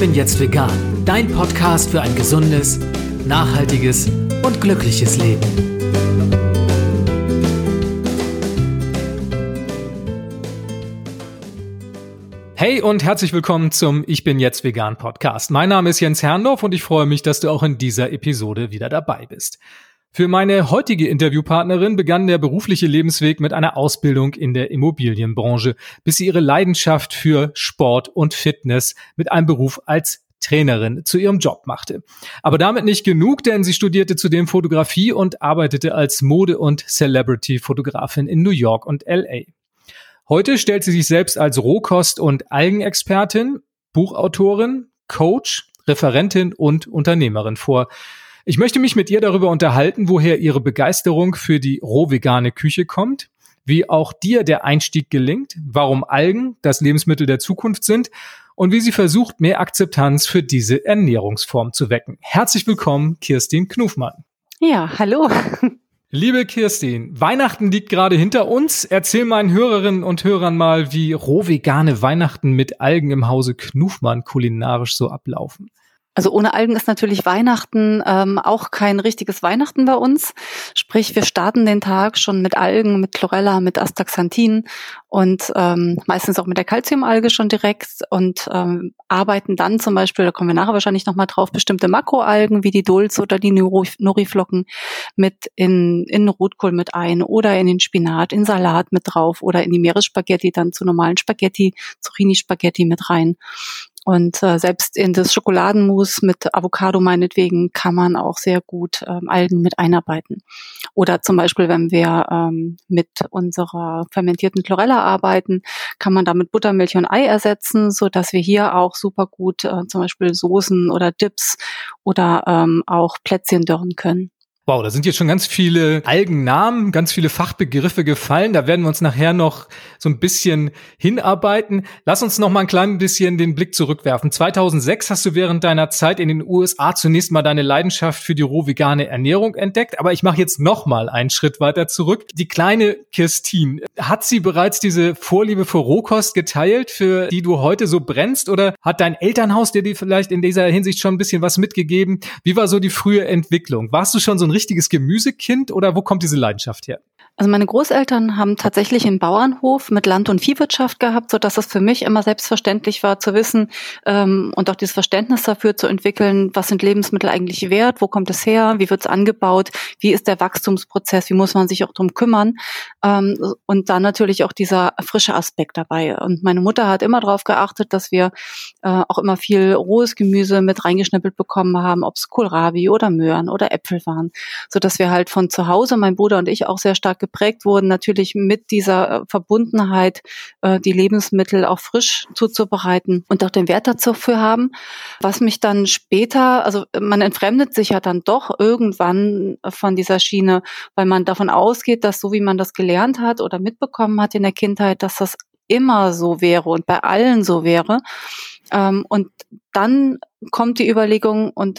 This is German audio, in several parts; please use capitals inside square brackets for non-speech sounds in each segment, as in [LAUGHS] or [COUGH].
bin jetzt vegan, dein Podcast für ein gesundes, nachhaltiges und glückliches Leben. Hey und herzlich willkommen zum Ich bin jetzt vegan Podcast. Mein Name ist Jens Herrndorf und ich freue mich, dass du auch in dieser Episode wieder dabei bist. Für meine heutige Interviewpartnerin begann der berufliche Lebensweg mit einer Ausbildung in der Immobilienbranche, bis sie ihre Leidenschaft für Sport und Fitness mit einem Beruf als Trainerin zu ihrem Job machte. Aber damit nicht genug, denn sie studierte zudem Fotografie und arbeitete als Mode- und Celebrity-Fotografin in New York und LA. Heute stellt sie sich selbst als Rohkost- und Algenexpertin, Buchautorin, Coach, Referentin und Unternehmerin vor. Ich möchte mich mit ihr darüber unterhalten, woher ihre Begeisterung für die rohvegane Küche kommt, wie auch dir der Einstieg gelingt, warum Algen das Lebensmittel der Zukunft sind und wie sie versucht, mehr Akzeptanz für diese Ernährungsform zu wecken. Herzlich willkommen, Kirstin Knufmann. Ja, hallo. Liebe Kirstin, Weihnachten liegt gerade hinter uns. Erzähl meinen Hörerinnen und Hörern mal, wie rohvegane Weihnachten mit Algen im Hause Knufmann kulinarisch so ablaufen. Also ohne Algen ist natürlich Weihnachten ähm, auch kein richtiges Weihnachten bei uns. Sprich, wir starten den Tag schon mit Algen, mit Chlorella, mit Astaxanthin und ähm, meistens auch mit der Calciumalge schon direkt und ähm, arbeiten dann zum Beispiel, da kommen wir nachher wahrscheinlich nochmal drauf, bestimmte Makroalgen wie die Dulz oder die Nori-Flocken mit in, in Rotkohl mit ein oder in den Spinat, in Salat mit drauf oder in die Meeresspaghetti dann zu normalen Spaghetti, Zucchini-Spaghetti mit rein. Und äh, selbst in das Schokoladenmus mit Avocado meinetwegen kann man auch sehr gut ähm, Algen mit einarbeiten. Oder zum Beispiel, wenn wir ähm, mit unserer fermentierten Chlorella arbeiten, kann man damit Buttermilch und Ei ersetzen, so dass wir hier auch super gut äh, zum Beispiel Soßen oder Dips oder ähm, auch Plätzchen dörren können. Wow, da sind jetzt schon ganz viele Algennamen, ganz viele Fachbegriffe gefallen. Da werden wir uns nachher noch so ein bisschen hinarbeiten. Lass uns noch mal ein klein bisschen den Blick zurückwerfen. 2006 hast du während deiner Zeit in den USA zunächst mal deine Leidenschaft für die roh-vegane Ernährung entdeckt. Aber ich mache jetzt noch mal einen Schritt weiter zurück. Die kleine Kirstin, hat sie bereits diese Vorliebe für Rohkost geteilt, für die du heute so brennst? Oder hat dein Elternhaus dir die vielleicht in dieser Hinsicht schon ein bisschen was mitgegeben? Wie war so die frühe Entwicklung? Warst du schon so ein richtiges Gemüsekind oder wo kommt diese Leidenschaft her? Also meine Großeltern haben tatsächlich einen Bauernhof mit Land- und Viehwirtschaft gehabt, so dass es für mich immer selbstverständlich war zu wissen ähm, und auch dieses Verständnis dafür zu entwickeln, was sind Lebensmittel eigentlich wert, wo kommt es her, wie wird es angebaut, wie ist der Wachstumsprozess, wie muss man sich auch drum kümmern ähm, und dann natürlich auch dieser frische Aspekt dabei. Und meine Mutter hat immer darauf geachtet, dass wir äh, auch immer viel rohes Gemüse mit reingeschnippelt bekommen haben, ob es Kohlrabi oder Möhren oder Äpfel waren, so dass wir halt von zu Hause, mein Bruder und ich auch sehr stark geprägt wurden, natürlich mit dieser äh, Verbundenheit, äh, die Lebensmittel auch frisch zuzubereiten und auch den Wert dafür haben. Was mich dann später, also man entfremdet sich ja dann doch irgendwann von dieser Schiene, weil man davon ausgeht, dass so wie man das gelernt hat oder mitbekommen hat in der Kindheit, dass das immer so wäre und bei allen so wäre. Ähm, und dann kommt die Überlegung und,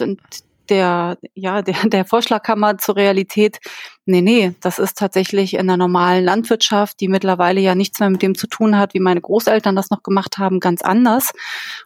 der, ja, der, der Vorschlagkammer zur Realität, Nee, nee, das ist tatsächlich in der normalen Landwirtschaft, die mittlerweile ja nichts mehr mit dem zu tun hat, wie meine Großeltern das noch gemacht haben, ganz anders.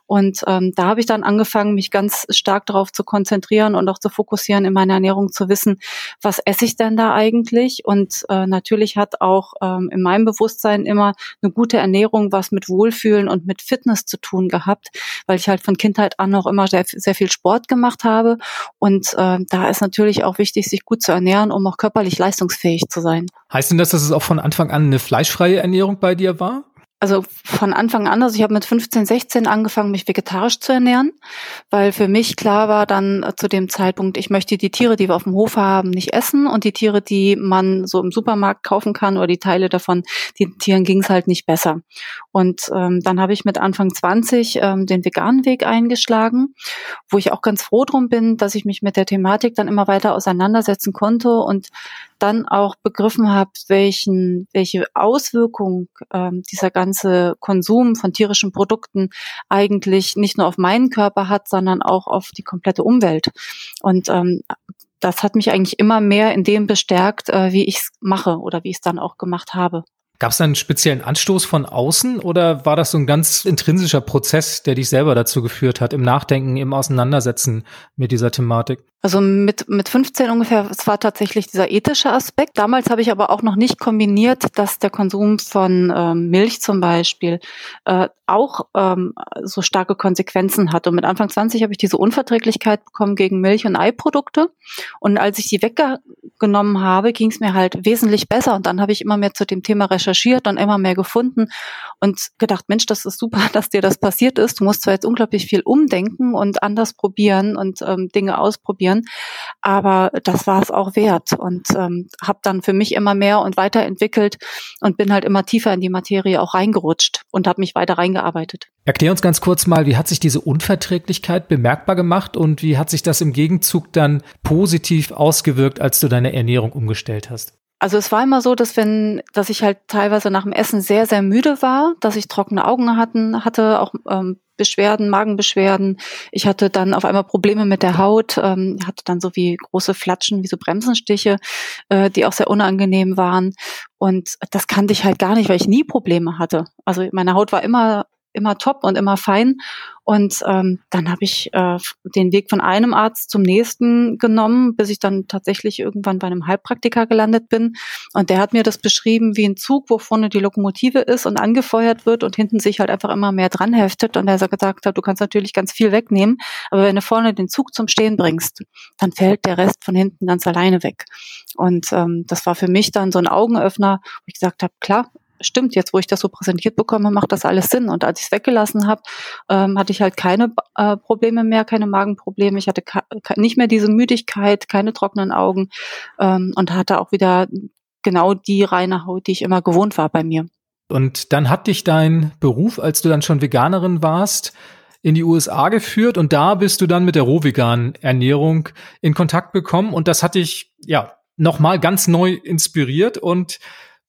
Und ähm, da habe ich dann angefangen, mich ganz stark darauf zu konzentrieren und auch zu fokussieren in meiner Ernährung, zu wissen, was esse ich denn da eigentlich? Und äh, natürlich hat auch ähm, in meinem Bewusstsein immer eine gute Ernährung was mit Wohlfühlen und mit Fitness zu tun gehabt, weil ich halt von Kindheit an auch immer sehr, sehr viel Sport gemacht habe. Und äh, da ist natürlich auch wichtig, sich gut zu ernähren, um auch körperlich körperlich leistungsfähig zu sein. Heißt denn das, dass es auch von Anfang an eine fleischfreie Ernährung bei dir war? Also von Anfang an, also ich habe mit 15, 16 angefangen, mich vegetarisch zu ernähren, weil für mich klar war dann äh, zu dem Zeitpunkt, ich möchte die Tiere, die wir auf dem Hof haben, nicht essen und die Tiere, die man so im Supermarkt kaufen kann oder die Teile davon, den Tieren ging es halt nicht besser. Und ähm, dann habe ich mit Anfang 20 ähm, den veganen Weg eingeschlagen, wo ich auch ganz froh drum bin, dass ich mich mit der Thematik dann immer weiter auseinandersetzen konnte und dann auch begriffen habe, welchen, welche Auswirkung ähm, dieser ganze Konsum von tierischen Produkten eigentlich nicht nur auf meinen Körper hat, sondern auch auf die komplette Umwelt. Und ähm, das hat mich eigentlich immer mehr in dem bestärkt, äh, wie ich es mache oder wie ich es dann auch gemacht habe. Gab es einen speziellen Anstoß von außen oder war das so ein ganz intrinsischer Prozess, der dich selber dazu geführt hat, im Nachdenken, im Auseinandersetzen mit dieser Thematik? Also mit, mit 15 ungefähr, es war tatsächlich dieser ethische Aspekt. Damals habe ich aber auch noch nicht kombiniert, dass der Konsum von ähm, Milch zum Beispiel äh, auch ähm, so starke Konsequenzen hat. Und mit Anfang 20 habe ich diese Unverträglichkeit bekommen gegen Milch- und Eiprodukte. Und als ich die weggenommen habe, ging es mir halt wesentlich besser. Und dann habe ich immer mehr zu dem Thema recherchiert und immer mehr gefunden und gedacht, Mensch, das ist super, [LAUGHS] dass dir das passiert ist. Du musst zwar jetzt unglaublich viel umdenken und anders probieren und ähm, Dinge ausprobieren passieren. Aber das war es auch wert und ähm, habe dann für mich immer mehr und weiterentwickelt und bin halt immer tiefer in die Materie auch reingerutscht und habe mich weiter reingearbeitet. Erklär uns ganz kurz mal, wie hat sich diese Unverträglichkeit bemerkbar gemacht und wie hat sich das im Gegenzug dann positiv ausgewirkt, als du deine Ernährung umgestellt hast? Also es war immer so, dass wenn, dass ich halt teilweise nach dem Essen sehr, sehr müde war, dass ich trockene Augen hatten, hatte, auch ähm, Beschwerden, Magenbeschwerden. Ich hatte dann auf einmal Probleme mit der Haut, ähm, hatte dann so wie große Flatschen, wie so Bremsenstiche, äh, die auch sehr unangenehm waren. Und das kannte ich halt gar nicht, weil ich nie Probleme hatte. Also meine Haut war immer immer top und immer fein. Und ähm, dann habe ich äh, den Weg von einem Arzt zum nächsten genommen, bis ich dann tatsächlich irgendwann bei einem Heilpraktiker gelandet bin. Und der hat mir das beschrieben wie ein Zug, wo vorne die Lokomotive ist und angefeuert wird und hinten sich halt einfach immer mehr dran heftet. Und er gesagt hat, du kannst natürlich ganz viel wegnehmen, aber wenn du vorne den Zug zum Stehen bringst, dann fällt der Rest von hinten ganz alleine weg. Und ähm, das war für mich dann so ein Augenöffner, wo ich gesagt habe, klar, stimmt, jetzt wo ich das so präsentiert bekomme, macht das alles Sinn. Und als ich es weggelassen habe, ähm, hatte ich halt keine äh, Probleme mehr, keine Magenprobleme. Ich hatte nicht mehr diese Müdigkeit, keine trockenen Augen ähm, und hatte auch wieder genau die reine Haut, die ich immer gewohnt war bei mir. Und dann hat dich dein Beruf, als du dann schon Veganerin warst, in die USA geführt und da bist du dann mit der rohveganen Ernährung in Kontakt gekommen und das hat dich ja nochmal ganz neu inspiriert und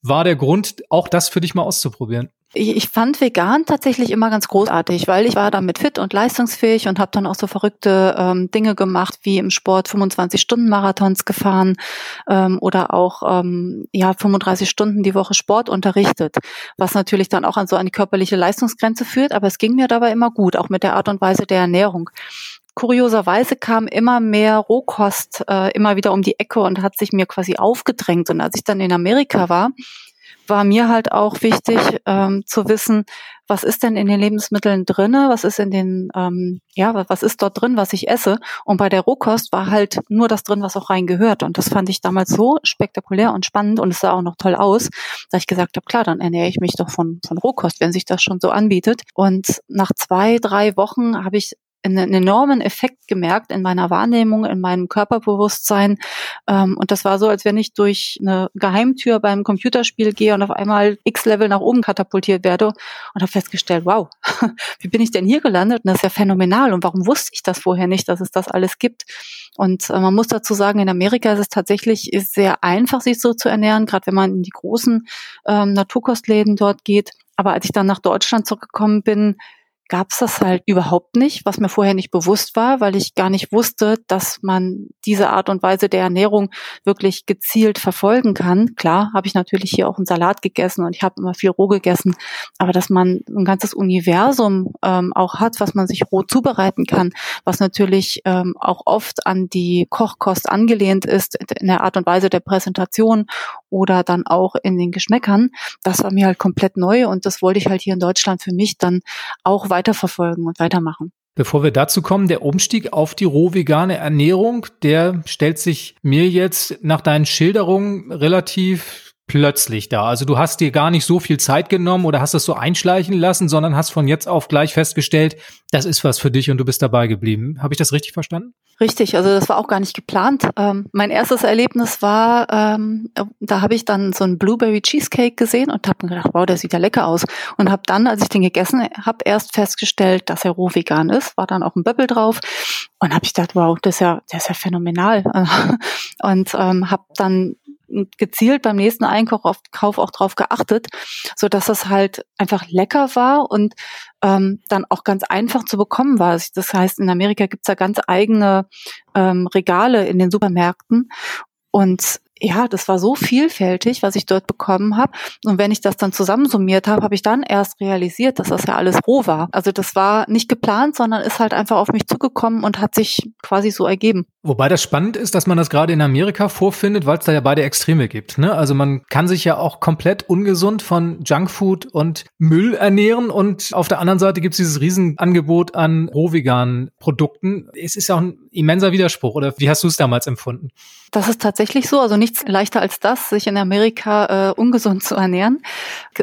war der Grund, auch das für dich mal auszuprobieren? Ich, fand vegan tatsächlich immer ganz großartig, weil ich war damit fit und leistungsfähig und habe dann auch so verrückte ähm, Dinge gemacht, wie im Sport 25 Stunden Marathons gefahren ähm, oder auch ähm, ja 35 Stunden die Woche Sport unterrichtet, was natürlich dann auch an so eine körperliche Leistungsgrenze führt. Aber es ging mir dabei immer gut, auch mit der Art und Weise der Ernährung kurioserweise kam immer mehr Rohkost äh, immer wieder um die Ecke und hat sich mir quasi aufgedrängt. Und als ich dann in Amerika war, war mir halt auch wichtig ähm, zu wissen, was ist denn in den Lebensmitteln drinne, was ist in den, ähm, ja, was ist dort drin, was ich esse. Und bei der Rohkost war halt nur das drin, was auch reingehört. Und das fand ich damals so spektakulär und spannend und es sah auch noch toll aus, dass ich gesagt habe, klar, dann ernähre ich mich doch von, von Rohkost, wenn sich das schon so anbietet. Und nach zwei, drei Wochen habe ich einen enormen Effekt gemerkt in meiner Wahrnehmung, in meinem Körperbewusstsein. Ähm, und das war so, als wenn ich durch eine Geheimtür beim Computerspiel gehe und auf einmal X-Level nach oben katapultiert werde und habe festgestellt, wow, [LAUGHS] wie bin ich denn hier gelandet? Und das ist ja phänomenal. Und warum wusste ich das vorher nicht, dass es das alles gibt? Und äh, man muss dazu sagen, in Amerika ist es tatsächlich sehr einfach, sich so zu ernähren, gerade wenn man in die großen ähm, Naturkostläden dort geht. Aber als ich dann nach Deutschland zurückgekommen bin, gab es das halt überhaupt nicht, was mir vorher nicht bewusst war, weil ich gar nicht wusste, dass man diese Art und Weise der Ernährung wirklich gezielt verfolgen kann. Klar, habe ich natürlich hier auch einen Salat gegessen und ich habe immer viel roh gegessen, aber dass man ein ganzes Universum ähm, auch hat, was man sich roh zubereiten kann, was natürlich ähm, auch oft an die Kochkost angelehnt ist in der Art und Weise der Präsentation oder dann auch in den Geschmäckern, das war mir halt komplett neu und das wollte ich halt hier in Deutschland für mich dann auch weiterverfolgen und weitermachen. Bevor wir dazu kommen, der Umstieg auf die roh vegane Ernährung, der stellt sich mir jetzt nach deinen Schilderungen relativ plötzlich da. Also du hast dir gar nicht so viel Zeit genommen oder hast das so einschleichen lassen, sondern hast von jetzt auf gleich festgestellt, das ist was für dich und du bist dabei geblieben. Habe ich das richtig verstanden? Richtig, also das war auch gar nicht geplant. Ähm, mein erstes Erlebnis war, ähm, da habe ich dann so einen Blueberry Cheesecake gesehen und habe gedacht, wow, der sieht ja lecker aus. Und habe dann, als ich den gegessen habe, erst festgestellt, dass er roh vegan ist. War dann auch ein Böbbel drauf und habe ich gedacht, wow, das ist ja, das ist ja phänomenal. [LAUGHS] und ähm, habe dann gezielt beim nächsten Einkauf auch drauf geachtet, so dass es halt einfach lecker war und ähm, dann auch ganz einfach zu bekommen war. Das heißt, in Amerika gibt's ja ganz eigene ähm, Regale in den Supermärkten und ja, das war so vielfältig, was ich dort bekommen habe. Und wenn ich das dann zusammensummiert habe, habe ich dann erst realisiert, dass das ja alles roh war. Also das war nicht geplant, sondern ist halt einfach auf mich zugekommen und hat sich quasi so ergeben. Wobei das spannend ist, dass man das gerade in Amerika vorfindet, weil es da ja beide Extreme gibt. Ne? Also man kann sich ja auch komplett ungesund von Junkfood und Müll ernähren und auf der anderen Seite gibt es dieses Riesenangebot an rohveganen Produkten. Es ist ja auch ein immenser Widerspruch. Oder wie hast du es damals empfunden? Das ist tatsächlich so. Also nichts leichter als das, sich in Amerika äh, ungesund zu ernähren.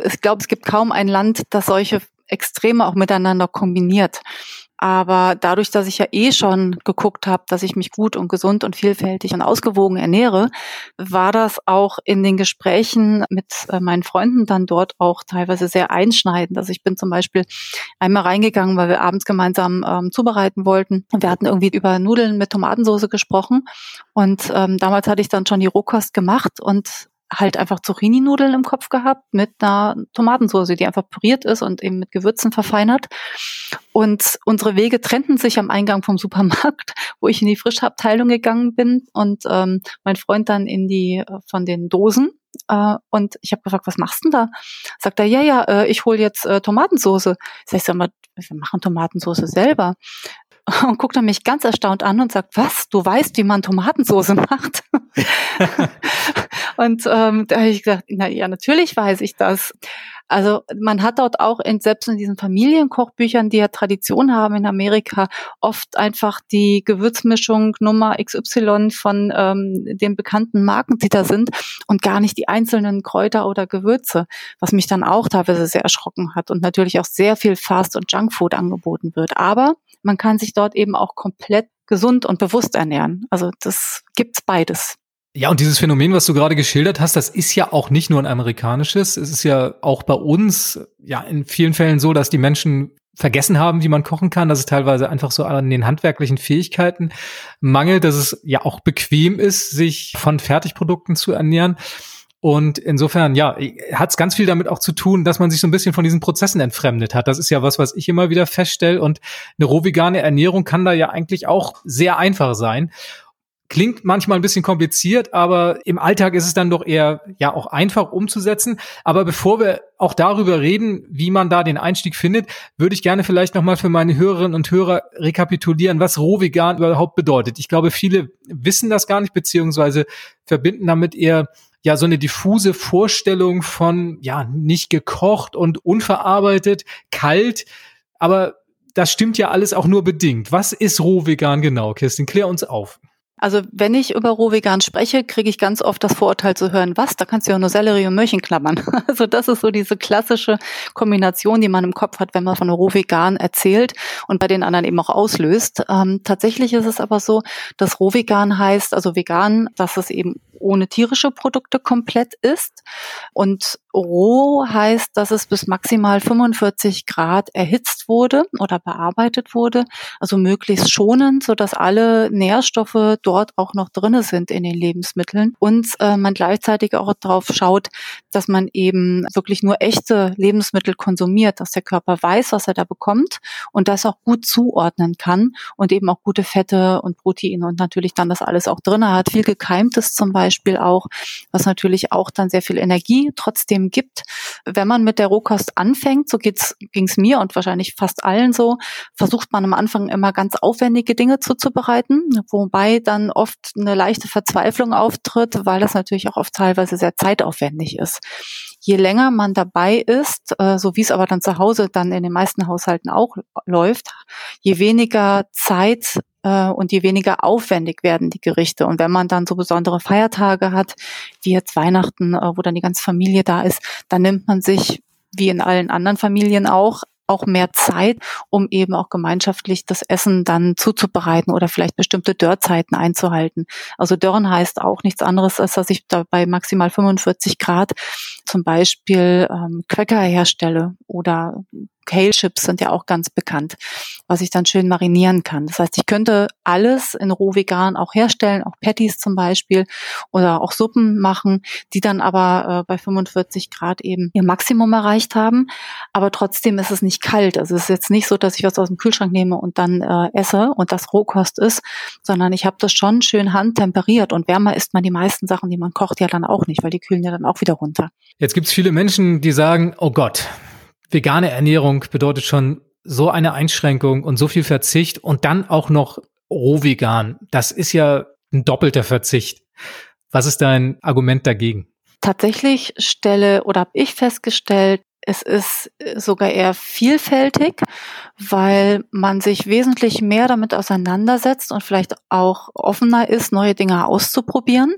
Ich glaube, es gibt kaum ein Land, das solche Extreme auch miteinander kombiniert. Aber dadurch, dass ich ja eh schon geguckt habe, dass ich mich gut und gesund und vielfältig und ausgewogen ernähre, war das auch in den Gesprächen mit äh, meinen Freunden dann dort auch teilweise sehr einschneidend. Also ich bin zum Beispiel einmal reingegangen, weil wir abends gemeinsam ähm, zubereiten wollten. Und wir hatten irgendwie über Nudeln mit Tomatensauce gesprochen. Und ähm, damals hatte ich dann schon die Rohkost gemacht und halt einfach Zucchini-Nudeln im Kopf gehabt mit einer Tomatensauce, die einfach püriert ist und eben mit Gewürzen verfeinert. Und unsere Wege trennten sich am Eingang vom Supermarkt, [LAUGHS] wo ich in die Frischabteilung gegangen bin und ähm, mein Freund dann in die äh, von den Dosen. Äh, und ich habe gefragt, was machst du denn da? Sagt er, ja, ja, äh, ich hole jetzt äh, Tomatensauce. Sag ich, sag mal, wir machen Tomatensauce selber [LAUGHS] und guckt er mich ganz erstaunt an und sagt, was, du weißt, wie man Tomatensauce [LAUGHS] macht? Und ähm, da habe ich gesagt, na ja, natürlich weiß ich das. Also man hat dort auch in, selbst in diesen Familienkochbüchern, die ja Tradition haben in Amerika, oft einfach die Gewürzmischung Nummer XY von ähm, den bekannten Marken, die da sind und gar nicht die einzelnen Kräuter oder Gewürze, was mich dann auch teilweise sehr erschrocken hat und natürlich auch sehr viel Fast- und Junkfood angeboten wird. Aber man kann sich dort eben auch komplett gesund und bewusst ernähren. Also das gibt's beides. Ja, und dieses Phänomen, was du gerade geschildert hast, das ist ja auch nicht nur ein amerikanisches. Es ist ja auch bei uns ja in vielen Fällen so, dass die Menschen vergessen haben, wie man kochen kann, dass es teilweise einfach so an den handwerklichen Fähigkeiten mangelt, dass es ja auch bequem ist, sich von Fertigprodukten zu ernähren. Und insofern, ja, hat es ganz viel damit auch zu tun, dass man sich so ein bisschen von diesen Prozessen entfremdet hat. Das ist ja was, was ich immer wieder feststelle. Und eine rohvegane Ernährung kann da ja eigentlich auch sehr einfach sein. Klingt manchmal ein bisschen kompliziert, aber im Alltag ist es dann doch eher ja auch einfach umzusetzen. Aber bevor wir auch darüber reden, wie man da den Einstieg findet, würde ich gerne vielleicht nochmal für meine Hörerinnen und Hörer rekapitulieren, was rohvegan überhaupt bedeutet. Ich glaube, viele wissen das gar nicht, beziehungsweise verbinden damit eher ja so eine diffuse Vorstellung von ja nicht gekocht und unverarbeitet, kalt, aber das stimmt ja alles auch nur bedingt. Was ist rohvegan genau, Kirstin? Klär uns auf. Also wenn ich über Rohvegan spreche, kriege ich ganz oft das Vorurteil zu hören, was, da kannst du ja nur Sellerie und Möhrchen klammern. [LAUGHS] Also das ist so diese klassische Kombination, die man im Kopf hat, wenn man von Rohvegan erzählt und bei den anderen eben auch auslöst. Ähm, tatsächlich ist es aber so, dass Rohvegan heißt, also vegan, dass es eben ohne tierische Produkte komplett ist. Und roh heißt, dass es bis maximal 45 Grad erhitzt wurde oder bearbeitet wurde, also möglichst schonend, so dass alle Nährstoffe dort auch noch drinne sind in den Lebensmitteln und äh, man gleichzeitig auch darauf schaut, dass man eben wirklich nur echte Lebensmittel konsumiert, dass der Körper weiß, was er da bekommt und das auch gut zuordnen kann und eben auch gute Fette und Proteine und natürlich dann das alles auch drinne hat. Viel gekeimtes zum Beispiel Beispiel auch, was natürlich auch dann sehr viel Energie trotzdem gibt. Wenn man mit der Rohkost anfängt, so ging es mir und wahrscheinlich fast allen so, versucht man am Anfang immer ganz aufwendige Dinge zuzubereiten, wobei dann oft eine leichte Verzweiflung auftritt, weil das natürlich auch oft teilweise sehr zeitaufwendig ist. Je länger man dabei ist, äh, so wie es aber dann zu Hause dann in den meisten Haushalten auch läuft, je weniger Zeit äh, und je weniger aufwendig werden die Gerichte. Und wenn man dann so besondere Feiertage hat, wie jetzt Weihnachten, äh, wo dann die ganze Familie da ist, dann nimmt man sich wie in allen anderen Familien auch auch mehr Zeit, um eben auch gemeinschaftlich das Essen dann zuzubereiten oder vielleicht bestimmte Dörrzeiten einzuhalten. Also Dörren heißt auch nichts anderes, als dass ich da bei maximal 45 Grad zum Beispiel ähm, Cracker herstelle oder Kale Chips sind ja auch ganz bekannt, was ich dann schön marinieren kann. Das heißt, ich könnte alles in roh vegan auch herstellen, auch Patties zum Beispiel oder auch Suppen machen, die dann aber äh, bei 45 Grad eben ihr Maximum erreicht haben. Aber trotzdem ist es nicht kalt. Also es ist jetzt nicht so, dass ich was aus dem Kühlschrank nehme und dann äh, esse und das Rohkost ist, sondern ich habe das schon schön handtemperiert und wärmer isst man die meisten Sachen, die man kocht, ja dann auch nicht, weil die kühlen ja dann auch wieder runter. Jetzt gibt es viele Menschen, die sagen, oh Gott, vegane Ernährung bedeutet schon so eine Einschränkung und so viel Verzicht und dann auch noch roh vegan. Das ist ja ein doppelter Verzicht. Was ist dein Argument dagegen? Tatsächlich stelle oder habe ich festgestellt, es ist äh, sogar eher vielfältig, weil man sich wesentlich mehr damit auseinandersetzt und vielleicht auch offener ist, neue Dinge auszuprobieren.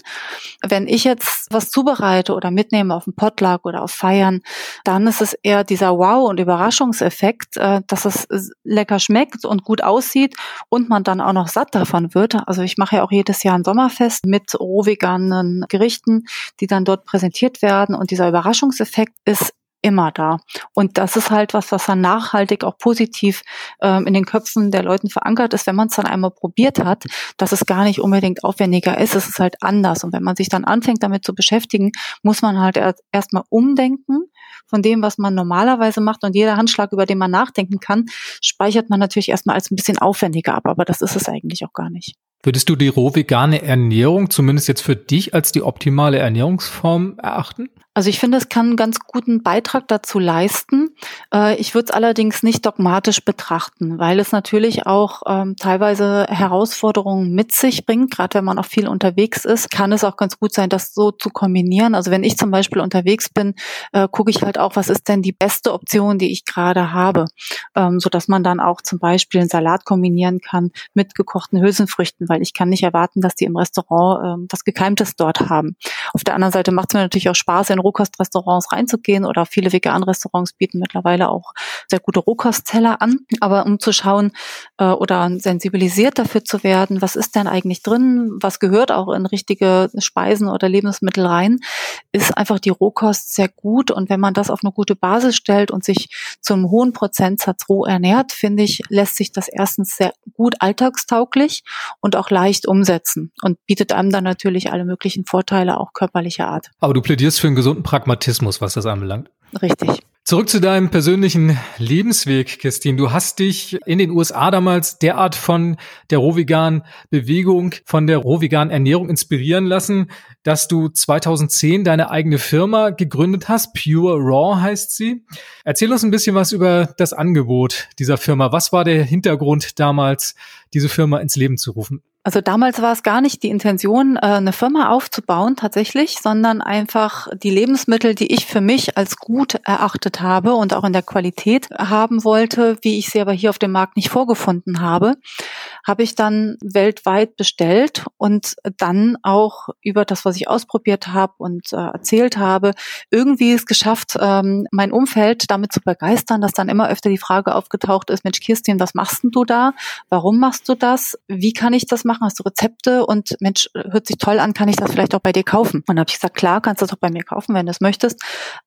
Wenn ich jetzt was zubereite oder mitnehme auf dem Potluck oder auf Feiern, dann ist es eher dieser Wow- und Überraschungseffekt, äh, dass es lecker schmeckt und gut aussieht und man dann auch noch satt davon wird. Also ich mache ja auch jedes Jahr ein Sommerfest mit rohveganen Gerichten, die dann dort präsentiert werden und dieser Überraschungseffekt ist immer da. Und das ist halt was, was dann nachhaltig auch positiv ähm, in den Köpfen der Leuten verankert ist, wenn man es dann einmal probiert hat, dass es gar nicht unbedingt aufwendiger ist, es ist halt anders. Und wenn man sich dann anfängt, damit zu beschäftigen, muss man halt erstmal umdenken von dem, was man normalerweise macht. Und jeder Handschlag, über den man nachdenken kann, speichert man natürlich erstmal als ein bisschen aufwendiger ab. Aber das ist es eigentlich auch gar nicht. Würdest du die roh vegane Ernährung zumindest jetzt für dich als die optimale Ernährungsform erachten? Also ich finde, es kann einen ganz guten Beitrag dazu leisten. Äh, ich würde es allerdings nicht dogmatisch betrachten, weil es natürlich auch ähm, teilweise Herausforderungen mit sich bringt. Gerade wenn man auch viel unterwegs ist, kann es auch ganz gut sein, das so zu kombinieren. Also wenn ich zum Beispiel unterwegs bin, äh, gucke ich halt auch, was ist denn die beste Option, die ich gerade habe, ähm, so dass man dann auch zum Beispiel einen Salat kombinieren kann mit gekochten Hülsenfrüchten, weil ich kann nicht erwarten, dass die im Restaurant ähm, was Gekeimtes dort haben. Auf der anderen Seite macht es mir natürlich auch Spaß, in Rohkostrestaurants reinzugehen oder viele vegane Restaurants bieten mittlerweile auch sehr gute Rohkostteller an. Aber um zu schauen äh, oder sensibilisiert dafür zu werden, was ist denn eigentlich drin, was gehört auch in richtige Speisen oder Lebensmittel rein, ist einfach die Rohkost sehr gut. Und wenn man das auf eine gute Basis stellt und sich zu einem hohen Prozentsatz roh ernährt, finde ich, lässt sich das erstens sehr gut alltagstauglich und auch leicht umsetzen und bietet einem dann natürlich alle möglichen Vorteile, auch körperlicher Art. Aber du plädierst für einen gesunden Pragmatismus, was das anbelangt. Richtig. Zurück zu deinem persönlichen Lebensweg, Christine. Du hast dich in den USA damals derart von der Rohvegan-Bewegung, von der Rohvegan-Ernährung inspirieren lassen, dass du 2010 deine eigene Firma gegründet hast. Pure Raw heißt sie. Erzähl uns ein bisschen was über das Angebot dieser Firma. Was war der Hintergrund damals, diese Firma ins Leben zu rufen? Also damals war es gar nicht die Intention, äh, eine Firma aufzubauen tatsächlich, sondern einfach die Lebensmittel, die ich für mich als gut erachtet habe und auch in der Qualität haben wollte, wie ich sie aber hier auf dem Markt nicht vorgefunden habe, habe ich dann weltweit bestellt und dann auch über das, was ich ausprobiert habe und äh, erzählt habe, irgendwie es geschafft, ähm, mein Umfeld damit zu begeistern, dass dann immer öfter die Frage aufgetaucht ist, Mensch Kirstin, was machst denn du da? Warum machst du das? Wie kann ich das machen? Machen? Hast du Rezepte? Und Mensch, hört sich toll an, kann ich das vielleicht auch bei dir kaufen? Und dann habe ich gesagt, klar, kannst du das auch bei mir kaufen, wenn du es möchtest.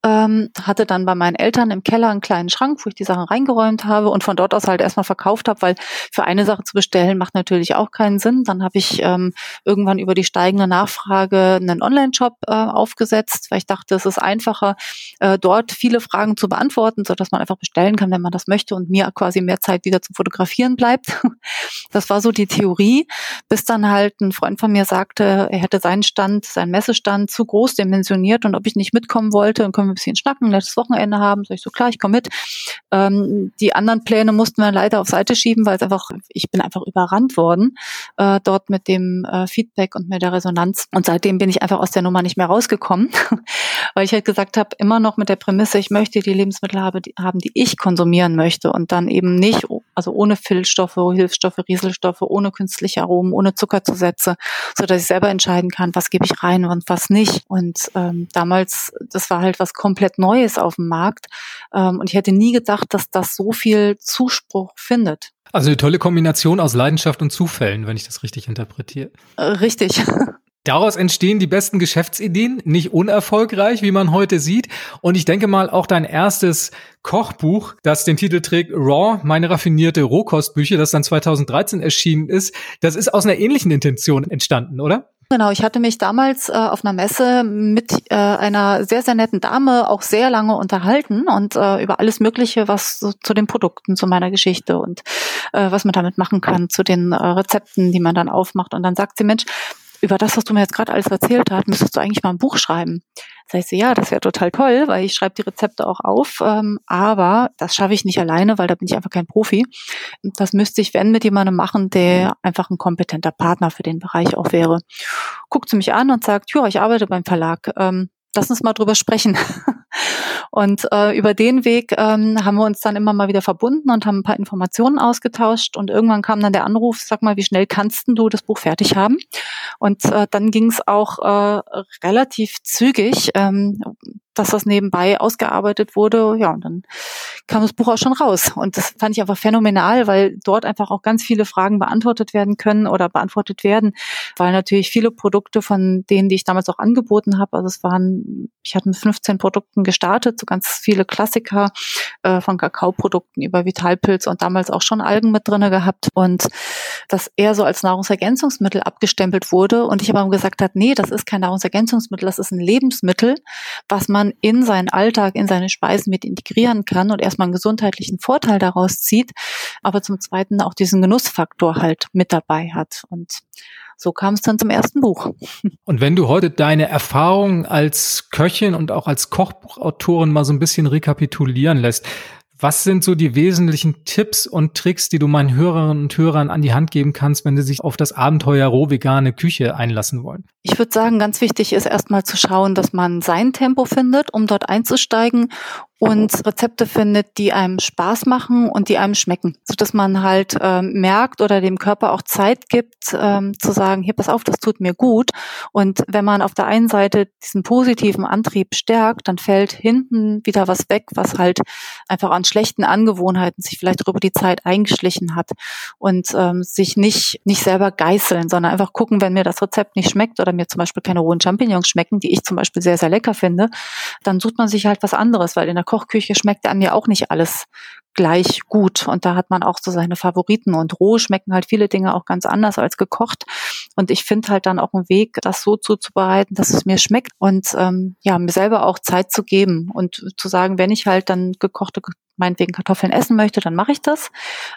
Ähm, hatte dann bei meinen Eltern im Keller einen kleinen Schrank, wo ich die Sachen reingeräumt habe und von dort aus halt erstmal verkauft habe, weil für eine Sache zu bestellen macht natürlich auch keinen Sinn. Dann habe ich ähm, irgendwann über die steigende Nachfrage einen Online-Shop äh, aufgesetzt, weil ich dachte, es ist einfacher, äh, dort viele Fragen zu beantworten, so dass man einfach bestellen kann, wenn man das möchte und mir quasi mehr Zeit wieder zum Fotografieren bleibt. [LAUGHS] Das war so die Theorie bis dann halt ein Freund von mir sagte, er hätte seinen Stand, seinen Messestand zu groß dimensioniert und ob ich nicht mitkommen wollte, dann können wir ein bisschen schnacken, letztes Wochenende haben. Sag ich so, klar, ich komme mit. Ähm, die anderen Pläne mussten wir leider auf Seite schieben, weil es einfach, ich bin einfach überrannt worden äh, dort mit dem äh, Feedback und mit der Resonanz. Und seitdem bin ich einfach aus der Nummer nicht mehr rausgekommen, [LAUGHS] weil ich halt gesagt habe, immer noch mit der Prämisse, ich möchte die Lebensmittel haben, die, haben, die ich konsumieren möchte und dann eben nicht, also ohne Füllstoffe, Hilfsstoffe, Rieselstoffe, ohne künstliche Aromen ohne Zuckerzusätze, so dass ich selber entscheiden kann, was gebe ich rein und was nicht. Und ähm, damals, das war halt was komplett Neues auf dem Markt. Ähm, und ich hätte nie gedacht, dass das so viel Zuspruch findet. Also eine tolle Kombination aus Leidenschaft und Zufällen, wenn ich das richtig interpretiere. Äh, richtig. [LAUGHS] Daraus entstehen die besten Geschäftsideen, nicht unerfolgreich, wie man heute sieht. Und ich denke mal, auch dein erstes Kochbuch, das den Titel trägt Raw, meine raffinierte Rohkostbücher, das dann 2013 erschienen ist, das ist aus einer ähnlichen Intention entstanden, oder? Genau, ich hatte mich damals äh, auf einer Messe mit äh, einer sehr, sehr netten Dame auch sehr lange unterhalten und äh, über alles Mögliche, was so zu den Produkten, zu meiner Geschichte und äh, was man damit machen kann, zu den äh, Rezepten, die man dann aufmacht. Und dann sagt sie, Mensch, über das, was du mir jetzt gerade alles erzählt hast, müsstest du eigentlich mal ein Buch schreiben. Das heißt, ja, das wäre total toll, weil ich schreibe die Rezepte auch auf, ähm, aber das schaffe ich nicht alleine, weil da bin ich einfach kein Profi. Das müsste ich, wenn, mit jemandem machen, der einfach ein kompetenter Partner für den Bereich auch wäre. Guckt sie mich an und sagt, ja, ich arbeite beim Verlag. Ähm, lass uns mal drüber sprechen. [LAUGHS] Und äh, über den Weg ähm, haben wir uns dann immer mal wieder verbunden und haben ein paar Informationen ausgetauscht. Und irgendwann kam dann der Anruf, sag mal, wie schnell kannst du das Buch fertig haben? Und äh, dann ging es auch äh, relativ zügig. Ähm, dass das nebenbei ausgearbeitet wurde. Ja, und dann kam das Buch auch schon raus. Und das fand ich einfach phänomenal, weil dort einfach auch ganz viele Fragen beantwortet werden können oder beantwortet werden, weil natürlich viele Produkte von denen, die ich damals auch angeboten habe, also es waren, ich hatte mit 15 Produkten gestartet, so ganz viele Klassiker äh, von Kakaoprodukten über Vitalpilz und damals auch schon Algen mit drinne gehabt und das eher so als Nahrungsergänzungsmittel abgestempelt wurde und ich aber gesagt hat, nee, das ist kein Nahrungsergänzungsmittel, das ist ein Lebensmittel, was man in seinen Alltag, in seine Speisen mit integrieren kann und erstmal einen gesundheitlichen Vorteil daraus zieht, aber zum Zweiten auch diesen Genussfaktor halt mit dabei hat. Und so kam es dann zum ersten Buch. Und wenn du heute deine Erfahrungen als Köchin und auch als Kochbuchautorin mal so ein bisschen rekapitulieren lässt, was sind so die wesentlichen Tipps und Tricks, die du meinen Hörerinnen und Hörern an die Hand geben kannst, wenn sie sich auf das Abenteuer roh vegane Küche einlassen wollen? Ich würde sagen, ganz wichtig ist erstmal zu schauen, dass man sein Tempo findet, um dort einzusteigen und Rezepte findet, die einem Spaß machen und die einem schmecken, so dass man halt ähm, merkt oder dem Körper auch Zeit gibt, ähm, zu sagen, hier pass auf, das tut mir gut. Und wenn man auf der einen Seite diesen positiven Antrieb stärkt, dann fällt hinten wieder was weg, was halt einfach an schlechten Angewohnheiten sich vielleicht über die Zeit eingeschlichen hat und ähm, sich nicht nicht selber geißeln, sondern einfach gucken, wenn mir das Rezept nicht schmeckt oder mir zum Beispiel keine rohen Champignons schmecken, die ich zum Beispiel sehr sehr lecker finde, dann sucht man sich halt was anderes, weil in der Kochküche schmeckt einem ja auch nicht alles gleich gut. Und da hat man auch so seine Favoriten. Und roh schmecken halt viele Dinge auch ganz anders als gekocht. Und ich finde halt dann auch einen Weg, das so zuzubereiten, dass es mir schmeckt. Und ähm, ja, mir selber auch Zeit zu geben und zu sagen, wenn ich halt dann gekochte meinetwegen Kartoffeln essen möchte, dann mache ich das.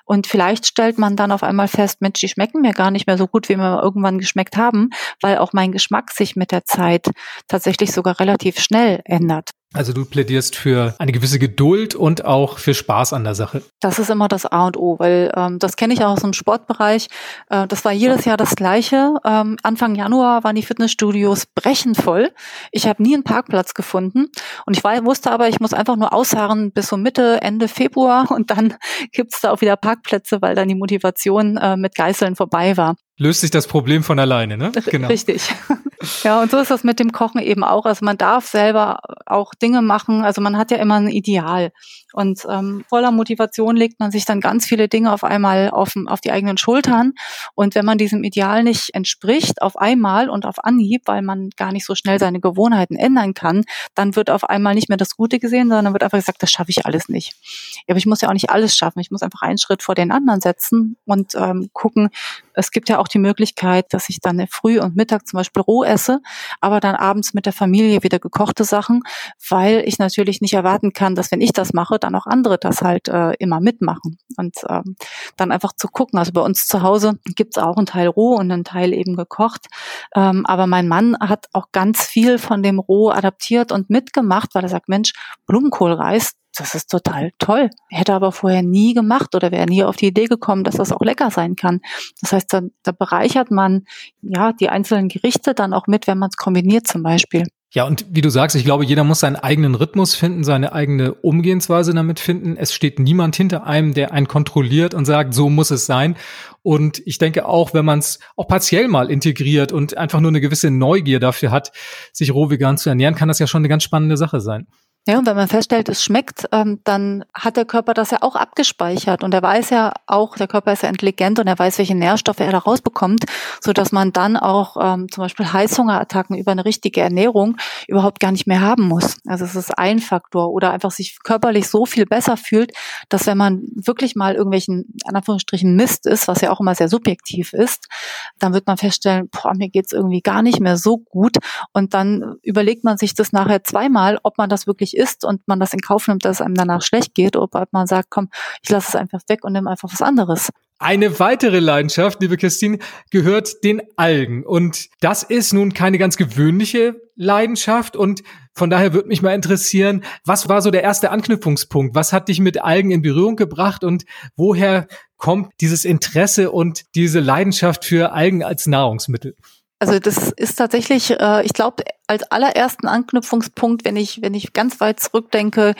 Und vielleicht stellt man dann auf einmal fest, Mensch, die schmecken mir gar nicht mehr so gut, wie mir irgendwann geschmeckt haben, weil auch mein Geschmack sich mit der Zeit tatsächlich sogar relativ schnell ändert. Also du plädierst für eine gewisse Geduld und auch für Spaß an der Sache. Das ist immer das A und O, weil ähm, das kenne ich auch aus dem Sportbereich. Äh, das war jedes Jahr das Gleiche. Ähm, Anfang Januar waren die Fitnessstudios brechend voll. Ich habe nie einen Parkplatz gefunden und ich war, wusste aber, ich muss einfach nur ausharren bis so Mitte, Ende Februar und dann [LAUGHS] gibt's da auch wieder Parkplätze, weil dann die Motivation äh, mit Geißeln vorbei war löst sich das Problem von alleine, ne? Genau. Richtig. [LAUGHS] Ja, und so ist das mit dem Kochen eben auch. Also man darf selber auch Dinge machen. Also man hat ja immer ein Ideal. Und ähm, voller Motivation legt man sich dann ganz viele Dinge auf einmal auf, auf die eigenen Schultern. Und wenn man diesem Ideal nicht entspricht, auf einmal und auf Anhieb, weil man gar nicht so schnell seine Gewohnheiten ändern kann, dann wird auf einmal nicht mehr das Gute gesehen, sondern wird einfach gesagt, das schaffe ich alles nicht. Ja, aber ich muss ja auch nicht alles schaffen. Ich muss einfach einen Schritt vor den anderen setzen und ähm, gucken. Es gibt ja auch die Möglichkeit, dass ich dann früh und Mittag zum Beispiel roh esse, aber dann abends mit der Familie wieder gekochte Sachen, weil ich natürlich nicht erwarten kann, dass wenn ich das mache, dann auch andere das halt äh, immer mitmachen. Und ähm, dann einfach zu gucken. Also bei uns zu Hause gibt's auch einen Teil roh und einen Teil eben gekocht. Ähm, aber mein Mann hat auch ganz viel von dem Roh adaptiert und mitgemacht, weil er sagt, Mensch, Blumenkohlreis, das ist total toll. Hätte aber vorher nie gemacht oder wäre nie auf die Idee gekommen, dass das auch lecker sein kann. Das heißt, da, da bereichert man ja die einzelnen Gerichte dann auch mit, wenn man es kombiniert zum Beispiel. Ja, und wie du sagst, ich glaube, jeder muss seinen eigenen Rhythmus finden, seine eigene Umgehensweise damit finden. Es steht niemand hinter einem, der einen kontrolliert und sagt, so muss es sein. Und ich denke auch, wenn man es auch partiell mal integriert und einfach nur eine gewisse Neugier dafür hat, sich roh vegan zu ernähren, kann das ja schon eine ganz spannende Sache sein. Ja, und wenn man feststellt, es schmeckt, ähm, dann hat der Körper das ja auch abgespeichert. Und er weiß ja auch, der Körper ist ja intelligent und er weiß, welche Nährstoffe er da rausbekommt, so dass man dann auch ähm, zum Beispiel Heißhungerattacken über eine richtige Ernährung überhaupt gar nicht mehr haben muss. Also es ist ein Faktor. Oder einfach sich körperlich so viel besser fühlt, dass wenn man wirklich mal irgendwelchen, in Anführungsstrichen, Mist ist, was ja auch immer sehr subjektiv ist, dann wird man feststellen, boah, mir geht's irgendwie gar nicht mehr so gut. Und dann überlegt man sich das nachher zweimal, ob man das wirklich ist und man das in Kauf nimmt, dass es einem danach schlecht geht, oder ob man sagt, komm, ich lasse es einfach weg und nehme einfach was anderes. Eine weitere Leidenschaft, liebe Christine, gehört den Algen. Und das ist nun keine ganz gewöhnliche Leidenschaft. Und von daher würde mich mal interessieren, was war so der erste Anknüpfungspunkt? Was hat dich mit Algen in Berührung gebracht und woher kommt dieses Interesse und diese Leidenschaft für Algen als Nahrungsmittel? Also das ist tatsächlich, äh, ich glaube, als allerersten Anknüpfungspunkt, wenn ich, wenn ich ganz weit zurückdenke,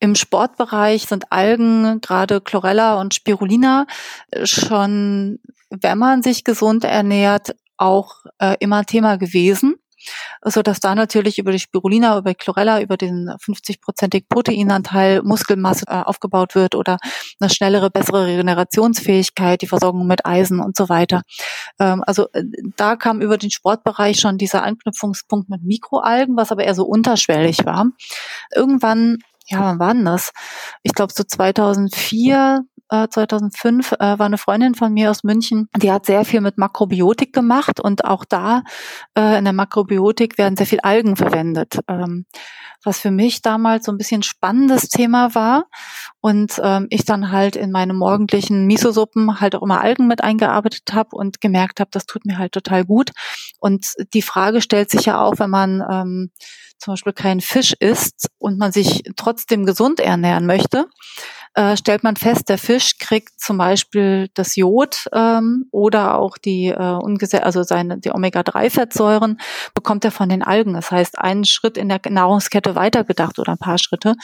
im Sportbereich sind Algen, gerade Chlorella und Spirulina, äh, schon, wenn man sich gesund ernährt, auch äh, immer Thema gewesen so dass da natürlich über die Spirulina, über Chlorella, über den 50-prozentig Proteinanteil Muskelmasse äh, aufgebaut wird oder eine schnellere, bessere Regenerationsfähigkeit, die Versorgung mit Eisen und so weiter. Ähm, also äh, da kam über den Sportbereich schon dieser Anknüpfungspunkt mit Mikroalgen, was aber eher so unterschwellig war. Irgendwann ja, wann war denn das? Ich glaube so 2004, 2005 äh, war eine Freundin von mir aus München, die hat sehr viel mit Makrobiotik gemacht und auch da äh, in der Makrobiotik werden sehr viel Algen verwendet, ähm, was für mich damals so ein bisschen spannendes Thema war und ähm, ich dann halt in meine morgendlichen Miso-Suppen halt auch immer Algen mit eingearbeitet habe und gemerkt habe, das tut mir halt total gut. Und die Frage stellt sich ja auch, wenn man ähm, zum Beispiel keinen Fisch isst und man sich trotzdem gesund ernähren möchte, äh, stellt man fest, der Fisch kriegt zum Beispiel das Jod ähm, oder auch die äh, also seine die Omega-3-Fettsäuren bekommt er von den Algen. Das heißt, einen Schritt in der Nahrungskette weitergedacht oder ein paar Schritte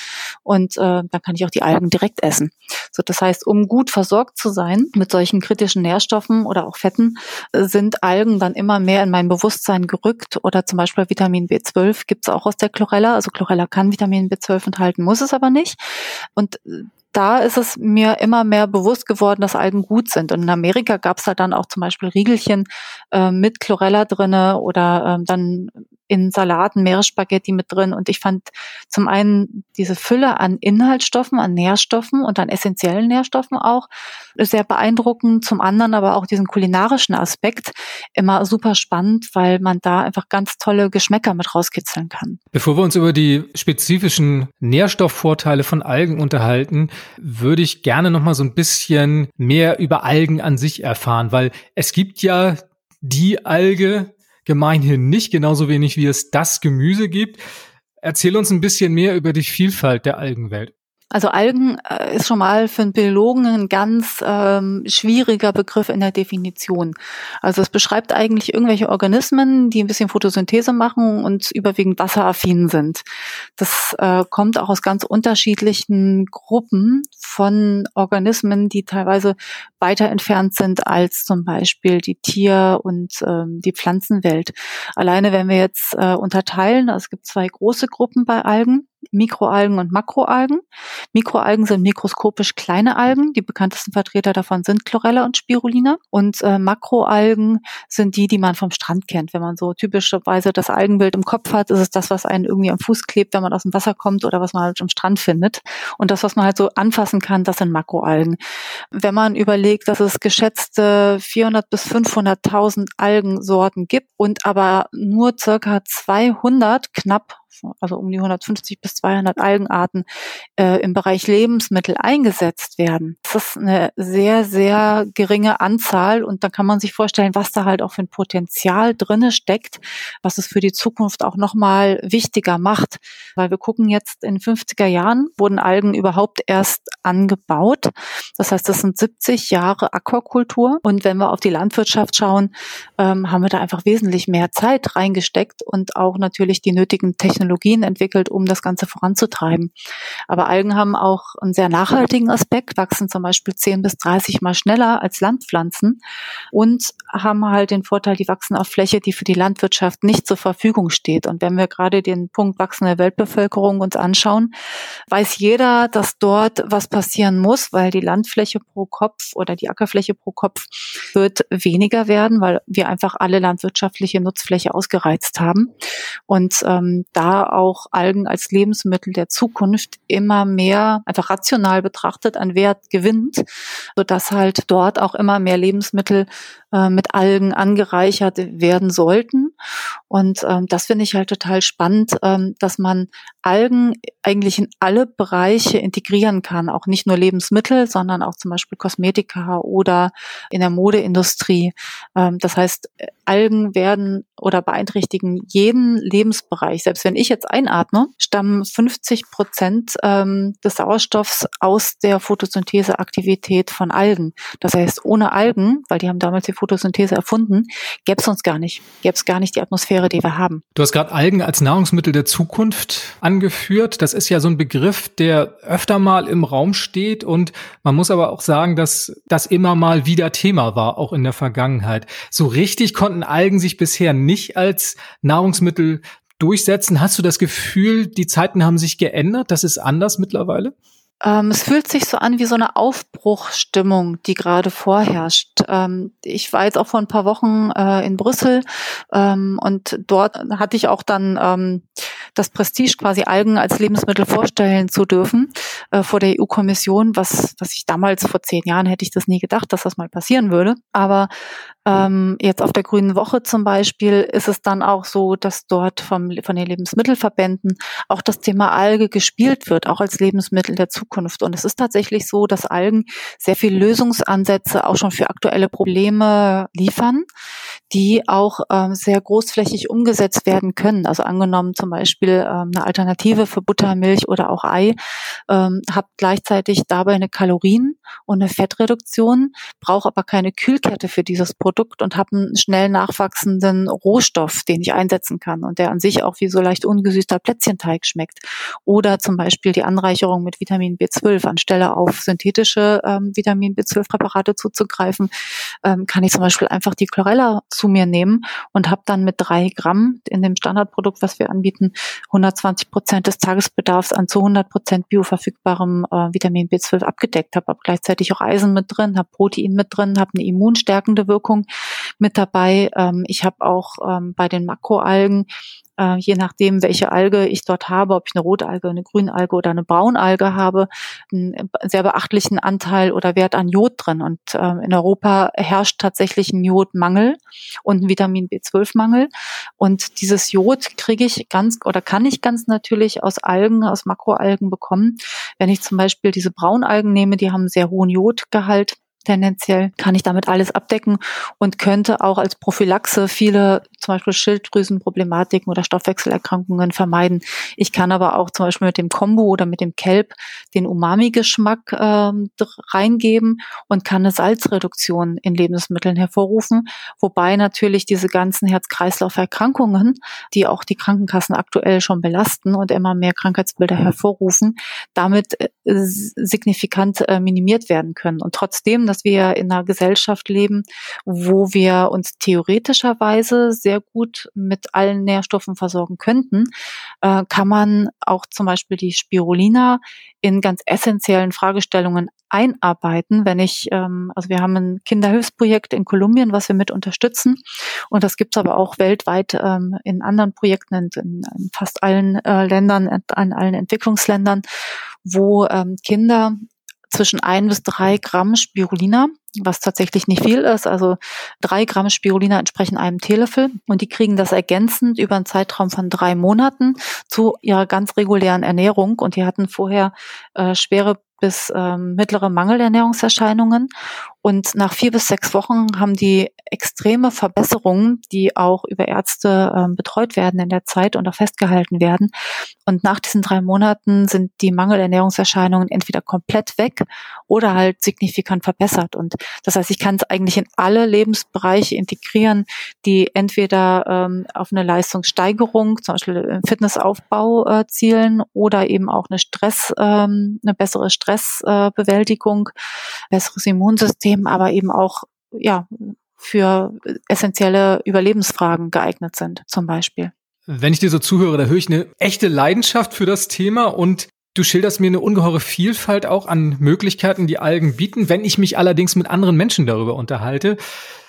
und äh, dann kann ich auch die Algen direkt essen. So, das heißt, um gut versorgt zu sein mit solchen kritischen Nährstoffen oder auch Fetten, äh, sind Algen dann immer mehr in mein Bewusstsein gerückt oder zum Beispiel Vitamin B12 gibt es auch aus der Chlorella. Also Chlorella kann Vitamin B12 enthalten, muss es aber nicht. Und äh, da ist es mir immer mehr bewusst geworden, dass Algen gut sind. Und in Amerika gab es halt dann auch zum Beispiel Riegelchen äh, mit Chlorella drinne oder äh, dann in Salaten Meeresspaghetti mit drin. Und ich fand zum einen diese Fülle an Inhaltsstoffen, an Nährstoffen und an essentiellen Nährstoffen auch sehr beeindruckend. Zum anderen aber auch diesen kulinarischen Aspekt immer super spannend, weil man da einfach ganz tolle Geschmäcker mit rauskitzeln kann. Bevor wir uns über die spezifischen Nährstoffvorteile von Algen unterhalten, würde ich gerne noch mal so ein bisschen mehr über Algen an sich erfahren, weil es gibt ja die Alge, gemeinhin nicht, genauso wenig wie es das Gemüse gibt. Erzähl uns ein bisschen mehr über die Vielfalt der Algenwelt. Also Algen äh, ist schon mal für einen Biologen ein ganz ähm, schwieriger Begriff in der Definition. Also es beschreibt eigentlich irgendwelche Organismen, die ein bisschen Photosynthese machen und überwiegend wasseraffin sind. Das äh, kommt auch aus ganz unterschiedlichen Gruppen von Organismen, die teilweise weiter entfernt sind als zum Beispiel die Tier- und ähm, die Pflanzenwelt. Alleine wenn wir jetzt äh, unterteilen, also es gibt zwei große Gruppen bei Algen. Mikroalgen und Makroalgen. Mikroalgen sind mikroskopisch kleine Algen. Die bekanntesten Vertreter davon sind Chlorella und Spirulina. Und äh, Makroalgen sind die, die man vom Strand kennt. Wenn man so typischerweise das Algenbild im Kopf hat, ist es das, was einen irgendwie am Fuß klebt, wenn man aus dem Wasser kommt oder was man halt am Strand findet. Und das, was man halt so anfassen kann, das sind Makroalgen. Wenn man überlegt, dass es geschätzte 400 bis 500.000 Algensorten gibt und aber nur circa 200 knapp also um die 150 bis 200 Algenarten äh, im Bereich Lebensmittel eingesetzt werden. Das ist eine sehr, sehr geringe Anzahl und da kann man sich vorstellen, was da halt auch für ein Potenzial drinne steckt, was es für die Zukunft auch nochmal wichtiger macht. Weil wir gucken jetzt in 50er Jahren wurden Algen überhaupt erst angebaut. Das heißt, das sind 70 Jahre Aquakultur und wenn wir auf die Landwirtschaft schauen, ähm, haben wir da einfach wesentlich mehr Zeit reingesteckt und auch natürlich die nötigen Technologien Technologien entwickelt, um das Ganze voranzutreiben. Aber Algen haben auch einen sehr nachhaltigen Aspekt, wachsen zum Beispiel 10 bis 30 mal schneller als Landpflanzen und haben halt den Vorteil, die wachsen auf Fläche, die für die Landwirtschaft nicht zur Verfügung steht. Und wenn wir gerade den Punkt wachsende Weltbevölkerung uns anschauen, weiß jeder, dass dort was passieren muss, weil die Landfläche pro Kopf oder die Ackerfläche pro Kopf wird weniger werden, weil wir einfach alle landwirtschaftliche Nutzfläche ausgereizt haben. Und ähm, da auch Algen als Lebensmittel der Zukunft immer mehr einfach rational betrachtet an Wert gewinnt, sodass halt dort auch immer mehr Lebensmittel äh, mit Algen angereichert werden sollten. Und ähm, das finde ich halt total spannend, ähm, dass man Algen eigentlich in alle Bereiche integrieren kann, auch nicht nur Lebensmittel, sondern auch zum Beispiel Kosmetika oder in der Modeindustrie. Ähm, das heißt, Algen werden oder beeinträchtigen jeden Lebensbereich. Selbst wenn ich jetzt einatme, stammen 50 Prozent ähm, des Sauerstoffs aus der Photosyntheseaktivität von Algen. Das heißt, ohne Algen, weil die haben damals die Photosynthese erfunden, gäbe es uns gar nicht. Gäbe es gar nicht die Atmosphäre, die wir haben. Du hast gerade Algen als Nahrungsmittel der Zukunft angeführt. Das ist ja so ein Begriff, der öfter mal im Raum steht und man muss aber auch sagen, dass das immer mal wieder Thema war, auch in der Vergangenheit. So richtig konnten Algen sich bisher nicht als Nahrungsmittel durchsetzen. Hast du das Gefühl, die Zeiten haben sich geändert? Das ist anders mittlerweile? Ähm, es fühlt sich so an wie so eine Aufbruchstimmung, die gerade vorherrscht. Ähm, ich war jetzt auch vor ein paar Wochen äh, in Brüssel ähm, und dort hatte ich auch dann ähm, das Prestige, quasi Algen als Lebensmittel vorstellen zu dürfen äh, vor der EU-Kommission, was, was ich damals vor zehn Jahren hätte ich das nie gedacht, dass das mal passieren würde. Aber ähm, jetzt auf der Grünen Woche zum Beispiel ist es dann auch so, dass dort vom, von den Lebensmittelverbänden auch das Thema Alge gespielt wird, auch als Lebensmittel der Zukunft. Und es ist tatsächlich so, dass Algen sehr viel Lösungsansätze auch schon für aktuelle Probleme liefern, die auch ähm, sehr großflächig umgesetzt werden können. Also angenommen zum Beispiel ähm, eine Alternative für Butter, Milch oder auch Ei, ähm, habt gleichzeitig dabei eine Kalorien- und eine Fettreduktion, braucht aber keine Kühlkette für dieses Produkt und habe einen schnell nachwachsenden Rohstoff, den ich einsetzen kann und der an sich auch wie so leicht ungesüßter Plätzchenteig schmeckt. Oder zum Beispiel die Anreicherung mit Vitamin B12 anstelle auf synthetische ähm, Vitamin B12-Präparate zuzugreifen, ähm, kann ich zum Beispiel einfach die Chlorella zu mir nehmen und habe dann mit drei Gramm in dem Standardprodukt, was wir anbieten, 120 Prozent des Tagesbedarfs an zu 100 Prozent bioverfügbarem äh, Vitamin B12 abgedeckt, habe aber gleichzeitig auch Eisen mit drin, habe Protein mit drin, habe eine immunstärkende Wirkung mit dabei. Ähm, ich habe auch ähm, bei den Makroalgen äh, je nachdem, welche Alge ich dort habe, ob ich eine Rotalge, eine Grünalge oder eine Braunalge habe, einen sehr beachtlichen Anteil oder Wert an Jod drin. Und äh, in Europa herrscht tatsächlich ein Jodmangel und ein Vitamin B12-Mangel. Und dieses Jod kriege ich ganz oder kann ich ganz natürlich aus Algen, aus Makroalgen bekommen. Wenn ich zum Beispiel diese Braunalgen nehme, die haben einen sehr hohen Jodgehalt Tendenziell kann ich damit alles abdecken und könnte auch als Prophylaxe viele zum Beispiel Schilddrüsenproblematiken oder Stoffwechselerkrankungen vermeiden. Ich kann aber auch zum Beispiel mit dem Kombo oder mit dem Kelp den Umami-Geschmack ähm, reingeben und kann eine Salzreduktion in Lebensmitteln hervorrufen, wobei natürlich diese ganzen Herz-Kreislauf-Erkrankungen, die auch die Krankenkassen aktuell schon belasten und immer mehr Krankheitsbilder hervorrufen, damit äh, signifikant äh, minimiert werden können. Und trotzdem dass wir in einer Gesellschaft leben, wo wir uns theoretischerweise sehr gut mit allen Nährstoffen versorgen könnten, äh, kann man auch zum Beispiel die Spirulina in ganz essentiellen Fragestellungen einarbeiten, wenn ich, ähm, also wir haben ein Kinderhilfsprojekt in Kolumbien, was wir mit unterstützen. Und das gibt's aber auch weltweit ähm, in anderen Projekten, in, in fast allen äh, Ländern, in allen Entwicklungsländern, wo ähm, Kinder zwischen ein bis drei Gramm Spirulina, was tatsächlich nicht viel ist. Also drei Gramm Spirulina entsprechen einem Teelöffel und die kriegen das ergänzend über einen Zeitraum von drei Monaten zu ihrer ganz regulären Ernährung und die hatten vorher äh, schwere bis ähm, mittlere Mangelernährungserscheinungen Und nach vier bis sechs Wochen haben die extreme Verbesserungen, die auch über Ärzte äh, betreut werden in der Zeit und auch festgehalten werden. Und nach diesen drei Monaten sind die Mangelernährungserscheinungen entweder komplett weg oder halt signifikant verbessert. Und das heißt, ich kann es eigentlich in alle Lebensbereiche integrieren, die entweder ähm, auf eine Leistungssteigerung, zum Beispiel Fitnessaufbau äh, zielen oder eben auch eine Stress, ähm, eine bessere Stressbewältigung, äh, besseres Immunsystem, aber eben auch ja für essentielle Überlebensfragen geeignet sind, zum Beispiel. Wenn ich dir so zuhöre, da höre ich eine echte Leidenschaft für das Thema und Du schilderst mir eine ungeheure Vielfalt auch an Möglichkeiten, die Algen bieten. Wenn ich mich allerdings mit anderen Menschen darüber unterhalte,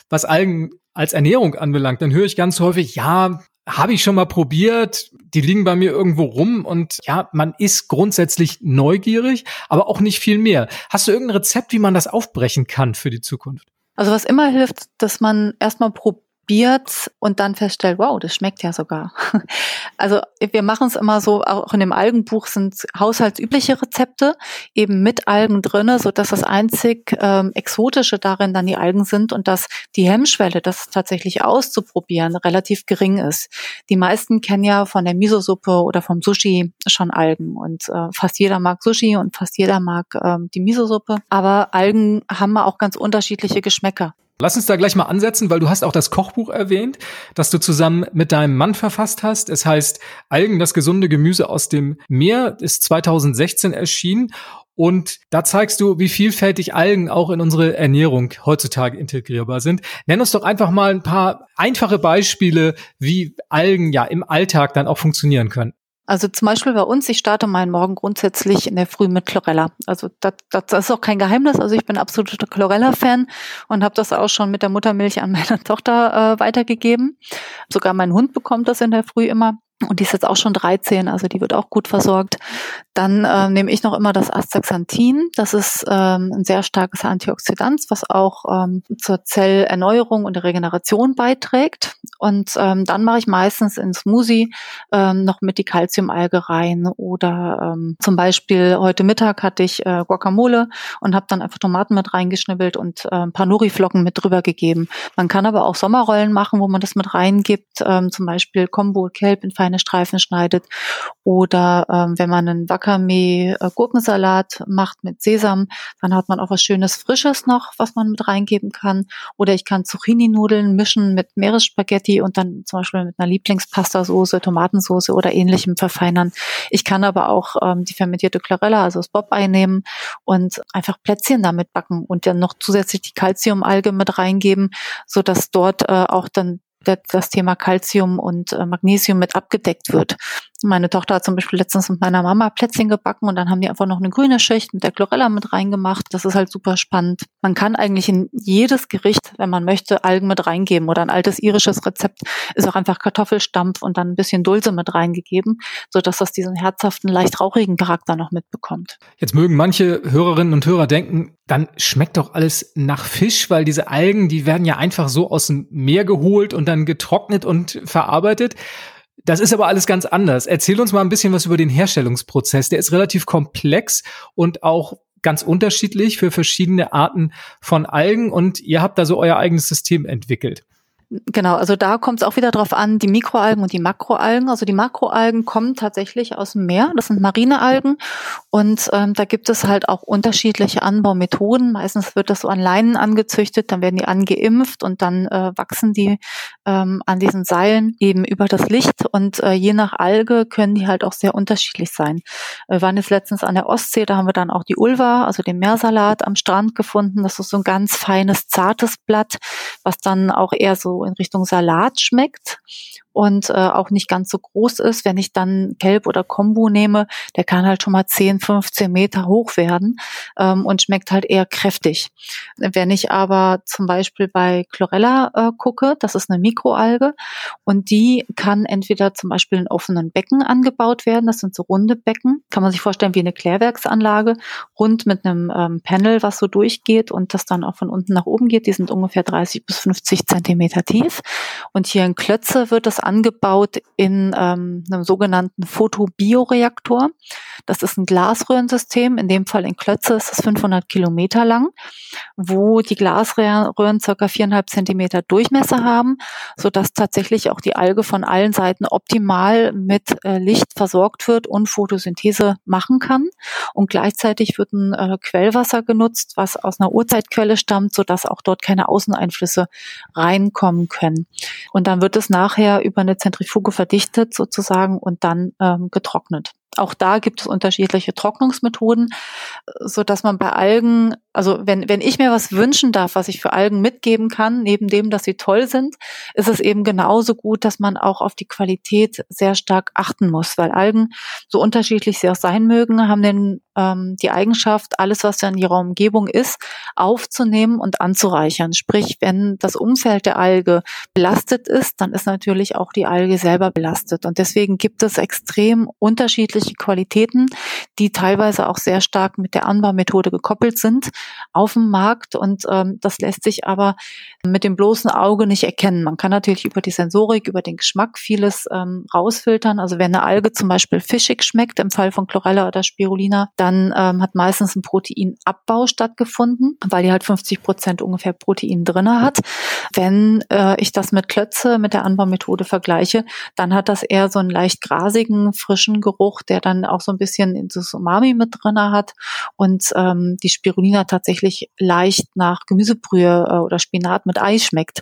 was Algen als Ernährung anbelangt, dann höre ich ganz häufig, ja, habe ich schon mal probiert, die liegen bei mir irgendwo rum und ja, man ist grundsätzlich neugierig, aber auch nicht viel mehr. Hast du irgendein Rezept, wie man das aufbrechen kann für die Zukunft? Also was immer hilft, dass man erstmal probiert, probiert und dann feststellt, wow, das schmeckt ja sogar. [LAUGHS] Also wir machen es immer so, auch in dem Algenbuch sind haushaltsübliche Rezepte eben mit Algen drinne, so dass das einzig ähm, exotische darin dann die Algen sind und dass die Hemmschwelle, das tatsächlich auszuprobieren, relativ gering ist. Die meisten kennen ja von der Miso-Suppe oder vom Sushi schon Algen und äh, fast jeder mag Sushi und fast jeder mag ähm, die Miso-Suppe. Aber Algen haben auch ganz unterschiedliche Geschmäcker. Lass uns da gleich mal ansetzen, weil du hast auch das Kochbuch erwähnt, das du zusammen mit deinem Mann verfasst hast. Es heißt Algen, das gesunde Gemüse aus dem Meer, ist 2016 erschienen. Und da zeigst du, wie vielfältig Algen auch in unsere Ernährung heutzutage integrierbar sind. Nenn uns doch einfach mal ein paar einfache Beispiele, wie Algen ja im Alltag dann auch funktionieren können. Also zum Beispiel bei uns, ich starte meinen Morgen grundsätzlich in der Früh mit Chlorella. Also das, das, das ist auch kein Geheimnis. Also ich bin absoluter Chlorella-Fan und habe das auch schon mit der Muttermilch an meine [LAUGHS] Tochter äh, weitergegeben. Sogar mein Hund bekommt das in der Früh immer. Und die ist jetzt auch schon 13, also die wird auch gut versorgt. Dann äh, nehme ich noch immer das Astaxanthin. Das ist ähm, ein sehr starkes Antioxidant, was auch ähm, zur Zellerneuerung und der Regeneration beiträgt. Und ähm, dann mache ich meistens in Smoothie ähm, noch mit die Calciumalge rein. Oder ähm, zum Beispiel heute Mittag hatte ich äh, Guacamole und habe dann einfach Tomaten mit reingeschnibbelt und äh, ein paar Nori-Flocken mit drüber gegeben. Man kann aber auch Sommerrollen machen, wo man das mit reingibt. Ähm, zum Beispiel Combo Kelp in kleine Streifen schneidet. Oder ähm, wenn man einen Wakame-Gurkensalat macht mit Sesam, dann hat man auch was Schönes Frisches noch, was man mit reingeben kann. Oder ich kann Zucchini-Nudeln mischen mit Meeresspaghetti und dann zum Beispiel mit einer Lieblingspastasauce, Tomatensauce oder ähnlichem verfeinern. Ich kann aber auch ähm, die fermentierte Chlorella, also das Bob-Ei nehmen und einfach Plätzchen damit backen und dann noch zusätzlich die Calciumalge mit reingeben, so dass dort äh, auch dann das Thema Calcium und äh, Magnesium mit abgedeckt wird. Meine Tochter hat zum Beispiel letztens mit meiner Mama Plätzchen gebacken und dann haben die einfach noch eine grüne Schicht mit der Chlorella mit reingemacht. Das ist halt super spannend. Man kann eigentlich in jedes Gericht, wenn man möchte, Algen mit reingeben oder ein altes irisches Rezept ist auch einfach Kartoffelstampf und dann ein bisschen Dulse mit reingegeben, so dass das diesen herzhaften, leicht rauchigen Charakter noch mitbekommt. Jetzt mögen manche Hörerinnen und Hörer denken, dann schmeckt doch alles nach Fisch, weil diese Algen, die werden ja einfach so aus dem Meer geholt und dann getrocknet und verarbeitet. Das ist aber alles ganz anders. Erzähl uns mal ein bisschen was über den Herstellungsprozess. Der ist relativ komplex und auch ganz unterschiedlich für verschiedene Arten von Algen und ihr habt da so euer eigenes System entwickelt. Genau, also da kommt es auch wieder drauf an, die Mikroalgen und die Makroalgen. Also die Makroalgen kommen tatsächlich aus dem Meer, das sind Marinealgen und ähm, da gibt es halt auch unterschiedliche Anbaumethoden. Meistens wird das so an Leinen angezüchtet, dann werden die angeimpft und dann äh, wachsen die ähm, an diesen Seilen eben über das Licht und äh, je nach Alge können die halt auch sehr unterschiedlich sein. Wir waren jetzt letztens an der Ostsee, da haben wir dann auch die Ulva, also den Meersalat am Strand gefunden. Das ist so ein ganz feines, zartes Blatt, was dann auch eher so in Richtung Salat schmeckt und äh, auch nicht ganz so groß ist. Wenn ich dann Kelb oder Kombu nehme, der kann halt schon mal 10, 15 Meter hoch werden ähm, und schmeckt halt eher kräftig. Wenn ich aber zum Beispiel bei Chlorella äh, gucke, das ist eine Mikroalge und die kann entweder zum Beispiel in offenen Becken angebaut werden, das sind so runde Becken, kann man sich vorstellen wie eine Klärwerksanlage, rund mit einem ähm, Panel, was so durchgeht und das dann auch von unten nach oben geht. Die sind ungefähr 30 bis 50 Zentimeter tief und hier in Klötze wird das angebaut in ähm, einem sogenannten Photobioreaktor. Das ist ein Glasröhrensystem, in dem Fall in Klötze ist es 500 Kilometer lang, wo die Glasröhren circa viereinhalb Zentimeter Durchmesser haben, sodass tatsächlich auch die Alge von allen Seiten optimal mit äh, Licht versorgt wird und Photosynthese machen kann. Und gleichzeitig wird ein äh, Quellwasser genutzt, was aus einer Urzeitquelle stammt, sodass auch dort keine Außeneinflüsse reinkommen können. Und dann wird es nachher über eine Zentrifuge verdichtet sozusagen und dann ähm, getrocknet. Auch da gibt es unterschiedliche Trocknungsmethoden, so dass man bei Algen, also wenn, wenn ich mir was wünschen darf, was ich für Algen mitgeben kann, neben dem, dass sie toll sind, ist es eben genauso gut, dass man auch auf die Qualität sehr stark achten muss, weil Algen, so unterschiedlich sie auch sein mögen, haben den, ähm, die Eigenschaft, alles, was in ihrer Umgebung ist, aufzunehmen und anzureichern. Sprich, wenn das Umfeld der Alge belastet ist, dann ist natürlich auch die Alge selber belastet. Und deswegen gibt es extrem unterschiedliche unterschiedliche Qualitäten, die teilweise auch sehr stark mit der Anbaumethode gekoppelt sind auf dem Markt. Und ähm, das lässt sich aber mit dem bloßen Auge nicht erkennen. Man kann natürlich über die Sensorik, über den Geschmack vieles ähm, rausfiltern. Also wenn eine Alge zum Beispiel fischig schmeckt, im Fall von Chlorella oder Spirulina, dann ähm, hat meistens ein Proteinabbau stattgefunden, weil die halt 50 Prozent ungefähr Protein drinne hat. Wenn äh, ich das mit Klötze, mit der Anbaumethode vergleiche, dann hat das eher so einen leicht grasigen, frischen Geruch, der dann auch so ein bisschen das Umami mit drinne hat und ähm, die Spirulina tatsächlich leicht nach Gemüsebrühe äh, oder Spinat mit Ei schmeckt.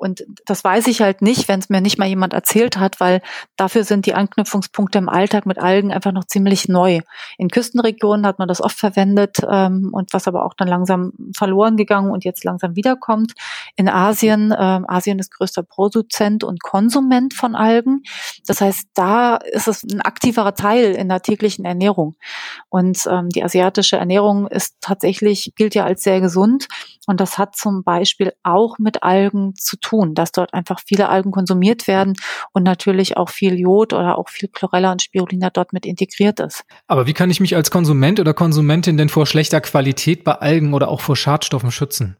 Und das weiß ich halt nicht, wenn es mir nicht mal jemand erzählt hat, weil dafür sind die Anknüpfungspunkte im Alltag mit Algen einfach noch ziemlich neu. In Küstenregionen hat man das oft verwendet ähm, und was aber auch dann langsam verloren gegangen und jetzt langsam wiederkommt. In Asien, ähm, Asien ist größter Produzent und Konsument von Algen. Das heißt, da ist es ein aktiverer Teil in der täglichen Ernährung. Und ähm, die asiatische Ernährung ist tatsächlich, gilt ja als sehr gesund. Und das hat zum Beispiel auch mit Algen zu tun dass dort einfach viele Algen konsumiert werden und natürlich auch viel Jod oder auch viel Chlorella und Spirulina dort mit integriert ist. Aber wie kann ich mich als Konsument oder Konsumentin denn vor schlechter Qualität bei Algen oder auch vor Schadstoffen schützen?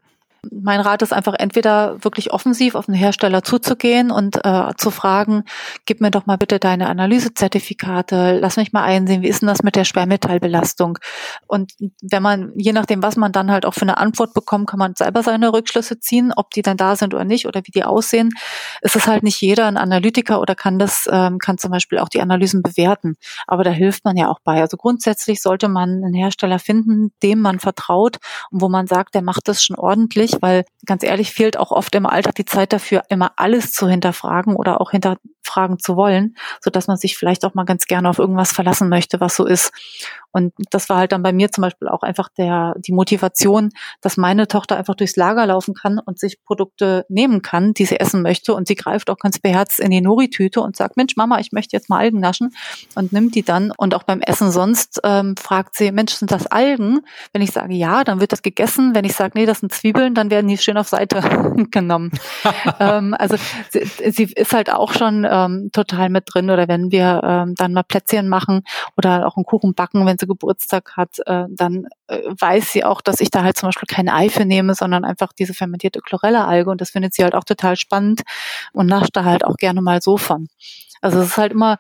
Mein Rat ist einfach entweder wirklich offensiv auf den Hersteller zuzugehen und äh, zu fragen, gib mir doch mal bitte deine Analysezertifikate, lass mich mal einsehen, wie ist denn das mit der Schwermetallbelastung? Und wenn man, je nachdem, was man dann halt auch für eine Antwort bekommt, kann man selber seine Rückschlüsse ziehen, ob die dann da sind oder nicht oder wie die aussehen. Es ist halt nicht jeder ein Analytiker oder kann das, ähm, kann zum Beispiel auch die Analysen bewerten. Aber da hilft man ja auch bei. Also grundsätzlich sollte man einen Hersteller finden, dem man vertraut und wo man sagt, der macht das schon ordentlich schwierig, weil ganz ehrlich fehlt auch oft im Alltag die Zeit dafür, immer alles zu hinterfragen oder auch hinterfragen zu wollen, so dass man sich vielleicht auch mal ganz gerne auf irgendwas verlassen möchte, was so ist. Und das war halt dann bei mir zum Beispiel auch einfach der, die Motivation, dass meine Tochter einfach durchs Lager laufen kann und sich Produkte nehmen kann, die sie essen möchte. Und sie greift auch ganz beherzt in die Nori-Tüte und sagt, Mensch, Mama, ich möchte jetzt mal Algen naschen und nimmt die dann. Und auch beim Essen sonst ähm, fragt sie, Mensch, sind das Algen? Wenn ich sage ja, dann wird das gegessen. Wenn ich sage, nee, das sind Zwiebeln, dann werden die schön auf Seite [LAUGHS] genommen. [LAUGHS] ähm, also sie, sie, ist halt auch schon ähm, total mit drin. Oder wenn wir ähm, dann mal Plätzchen machen oder auch einen Kuchen backen, wenn sie Geburtstag hat, äh, dann äh, weiß sie auch, dass ich da halt zum Beispiel kein Ei für nehme, sondern einfach diese fermentierte Chlorella-Alge. Und das findet sie halt auch total spannend und nascht da halt auch gerne mal so von. Also es ist halt immer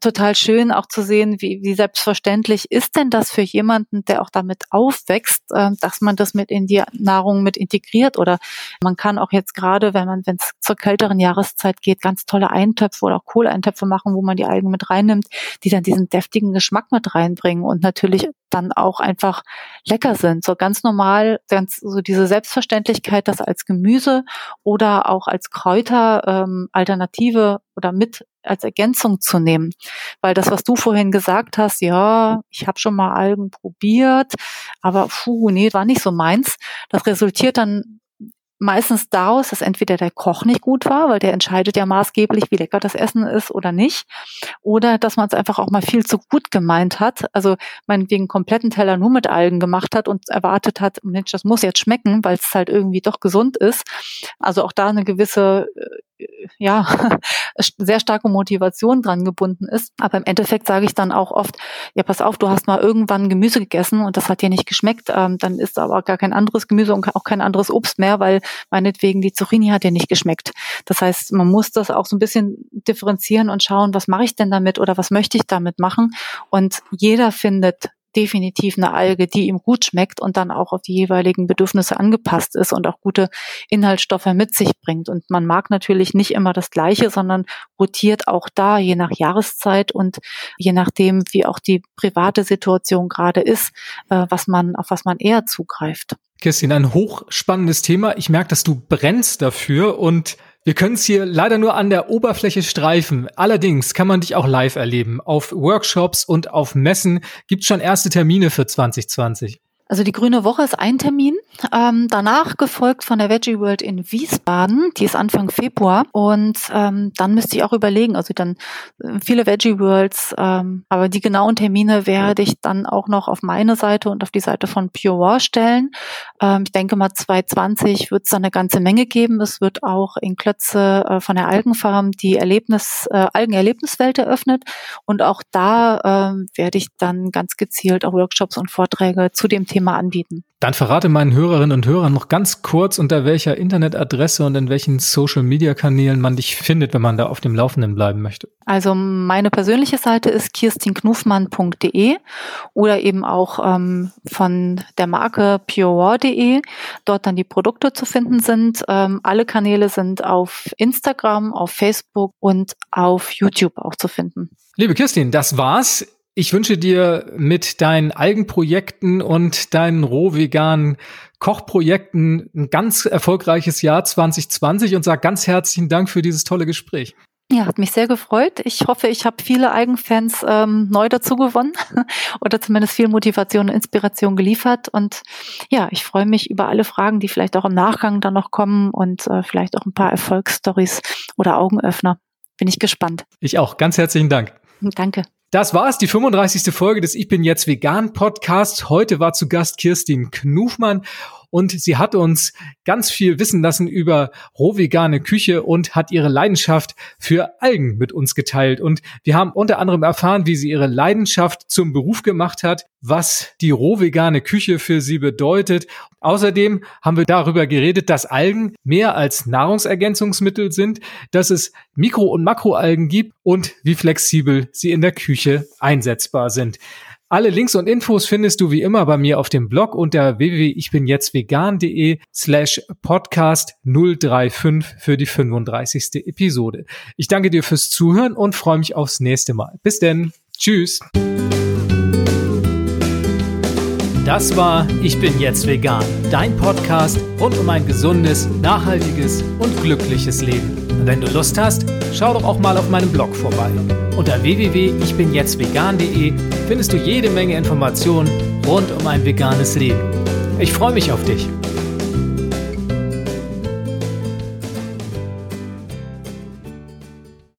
total schön auch zu sehen, wie, wie selbstverständlich ist denn das für jemanden, der auch damit aufwächst, äh, dass man das mit in die Nahrung mit integriert oder man kann auch jetzt gerade, wenn man, wenn es zur kälteren Jahreszeit geht, ganz tolle Eintöpfe oder auch Kohleintöpfe machen, wo man die Algen mit reinnimmt, die dann diesen deftigen Geschmack mit reinbringen und natürlich dann auch einfach lecker sind. So ganz normal, ganz so diese Selbstverständlichkeit, das als Gemüse oder auch als Kräuter ähm, Alternative oder mit als Ergänzung zu nehmen. Weil das, was du vorhin gesagt hast, ja, ich habe schon mal Algen probiert, aber puh, nee, war nicht so meins. Das resultiert dann meistens daraus, dass entweder der Koch nicht gut war, weil der entscheidet ja maßgeblich, wie lecker das Essen ist oder nicht, oder dass man es einfach auch mal viel zu gut gemeint hat, also meinetwegen kompletten Teller nur mit Algen gemacht hat und erwartet hat, Mensch, das muss jetzt schmecken, weil es halt irgendwie doch gesund ist. Also auch da eine gewisse äh, ja [LAUGHS] sehr starke Motivation dran gebunden ist. Aber im Endeffekt sage ich dann auch oft, ja, pass auf, du hast mal irgendwann Gemüse gegessen und das hat dir nicht geschmeckt, ähm, dann ist aber gar kein anderes Gemüse und auch kein anderes Obst mehr, weil meinetwegen die Zucchini hat dir nicht geschmeckt. Das heißt, man muss das auch so ein bisschen differenzieren und schauen, was mache ich denn damit oder was möchte ich damit machen. Und jeder findet definitiv eine Alge, die ihm gut schmeckt und dann auch auf die jeweiligen Bedürfnisse angepasst ist und auch gute Inhaltsstoffe mit sich bringt. Und man mag natürlich nicht immer das Gleiche, sondern rotiert auch da je nach Jahreszeit und je nachdem, wie auch die private Situation gerade ist, äh, was man, auf was man eher zugreift. Kirstin, ein hochspannendes Thema. Ich merke, dass du brennst dafür und wir können es hier leider nur an der Oberfläche streifen. Allerdings kann man dich auch live erleben. Auf Workshops und auf Messen gibt es schon erste Termine für 2020. Also die Grüne Woche ist ein Termin, ähm, danach gefolgt von der Veggie World in Wiesbaden, die ist Anfang Februar und ähm, dann müsste ich auch überlegen, also dann äh, viele Veggie Worlds, ähm, aber die genauen Termine werde ich dann auch noch auf meine Seite und auf die Seite von Pure War stellen. Ähm, ich denke mal 2020 wird es dann eine ganze Menge geben. Es wird auch in Klötze äh, von der Algenfarm die Erlebnis, äh, Algenerlebniswelt eröffnet und auch da äh, werde ich dann ganz gezielt auch Workshops und Vorträge zu dem Thema Thema anbieten. Dann verrate meinen Hörerinnen und Hörern noch ganz kurz, unter welcher Internetadresse und in welchen Social-Media-Kanälen man dich findet, wenn man da auf dem Laufenden bleiben möchte. Also meine persönliche Seite ist kirstinknufmann.de oder eben auch ähm, von der Marke purewar.de, dort dann die Produkte zu finden sind. Ähm, alle Kanäle sind auf Instagram, auf Facebook und auf YouTube auch zu finden. Liebe Kirstin, das war's. Ich wünsche dir mit deinen Algenprojekten und deinen rohveganen Kochprojekten ein ganz erfolgreiches Jahr 2020 und sage ganz herzlichen Dank für dieses tolle Gespräch. Ja, hat mich sehr gefreut. Ich hoffe, ich habe viele Eigenfans ähm, neu dazu gewonnen [LAUGHS] oder zumindest viel Motivation und Inspiration geliefert. Und ja, ich freue mich über alle Fragen, die vielleicht auch im Nachgang dann noch kommen und äh, vielleicht auch ein paar Erfolgsstories oder Augenöffner. Bin ich gespannt. Ich auch. Ganz herzlichen Dank. Danke. Das war es, die 35. Folge des Ich bin jetzt vegan Podcasts. Heute war zu Gast Kirstin Knufmann und sie hat uns ganz viel wissen lassen über rohvegane Küche und hat ihre Leidenschaft für Algen mit uns geteilt. Und wir haben unter anderem erfahren, wie sie ihre Leidenschaft zum Beruf gemacht hat, was die rohvegane Küche für sie bedeutet. Außerdem haben wir darüber geredet, dass Algen mehr als Nahrungsergänzungsmittel sind, dass es Mikro- und Makroalgen gibt und wie flexibel sie in der Küche einsetzbar sind. Alle Links und Infos findest du wie immer bei mir auf dem Blog unter www.ichbinjetztvegan.de slash podcast 035 für die 35. Episode. Ich danke dir fürs Zuhören und freue mich aufs nächste Mal. Bis denn. Tschüss. Das war Ich bin jetzt vegan, dein Podcast rund um ein gesundes, nachhaltiges und glückliches Leben. Wenn du Lust hast, schau doch auch mal auf meinem Blog vorbei. Unter www.ichbinjetztvegan.de findest du jede Menge Informationen rund um ein veganes Leben. Ich freue mich auf dich.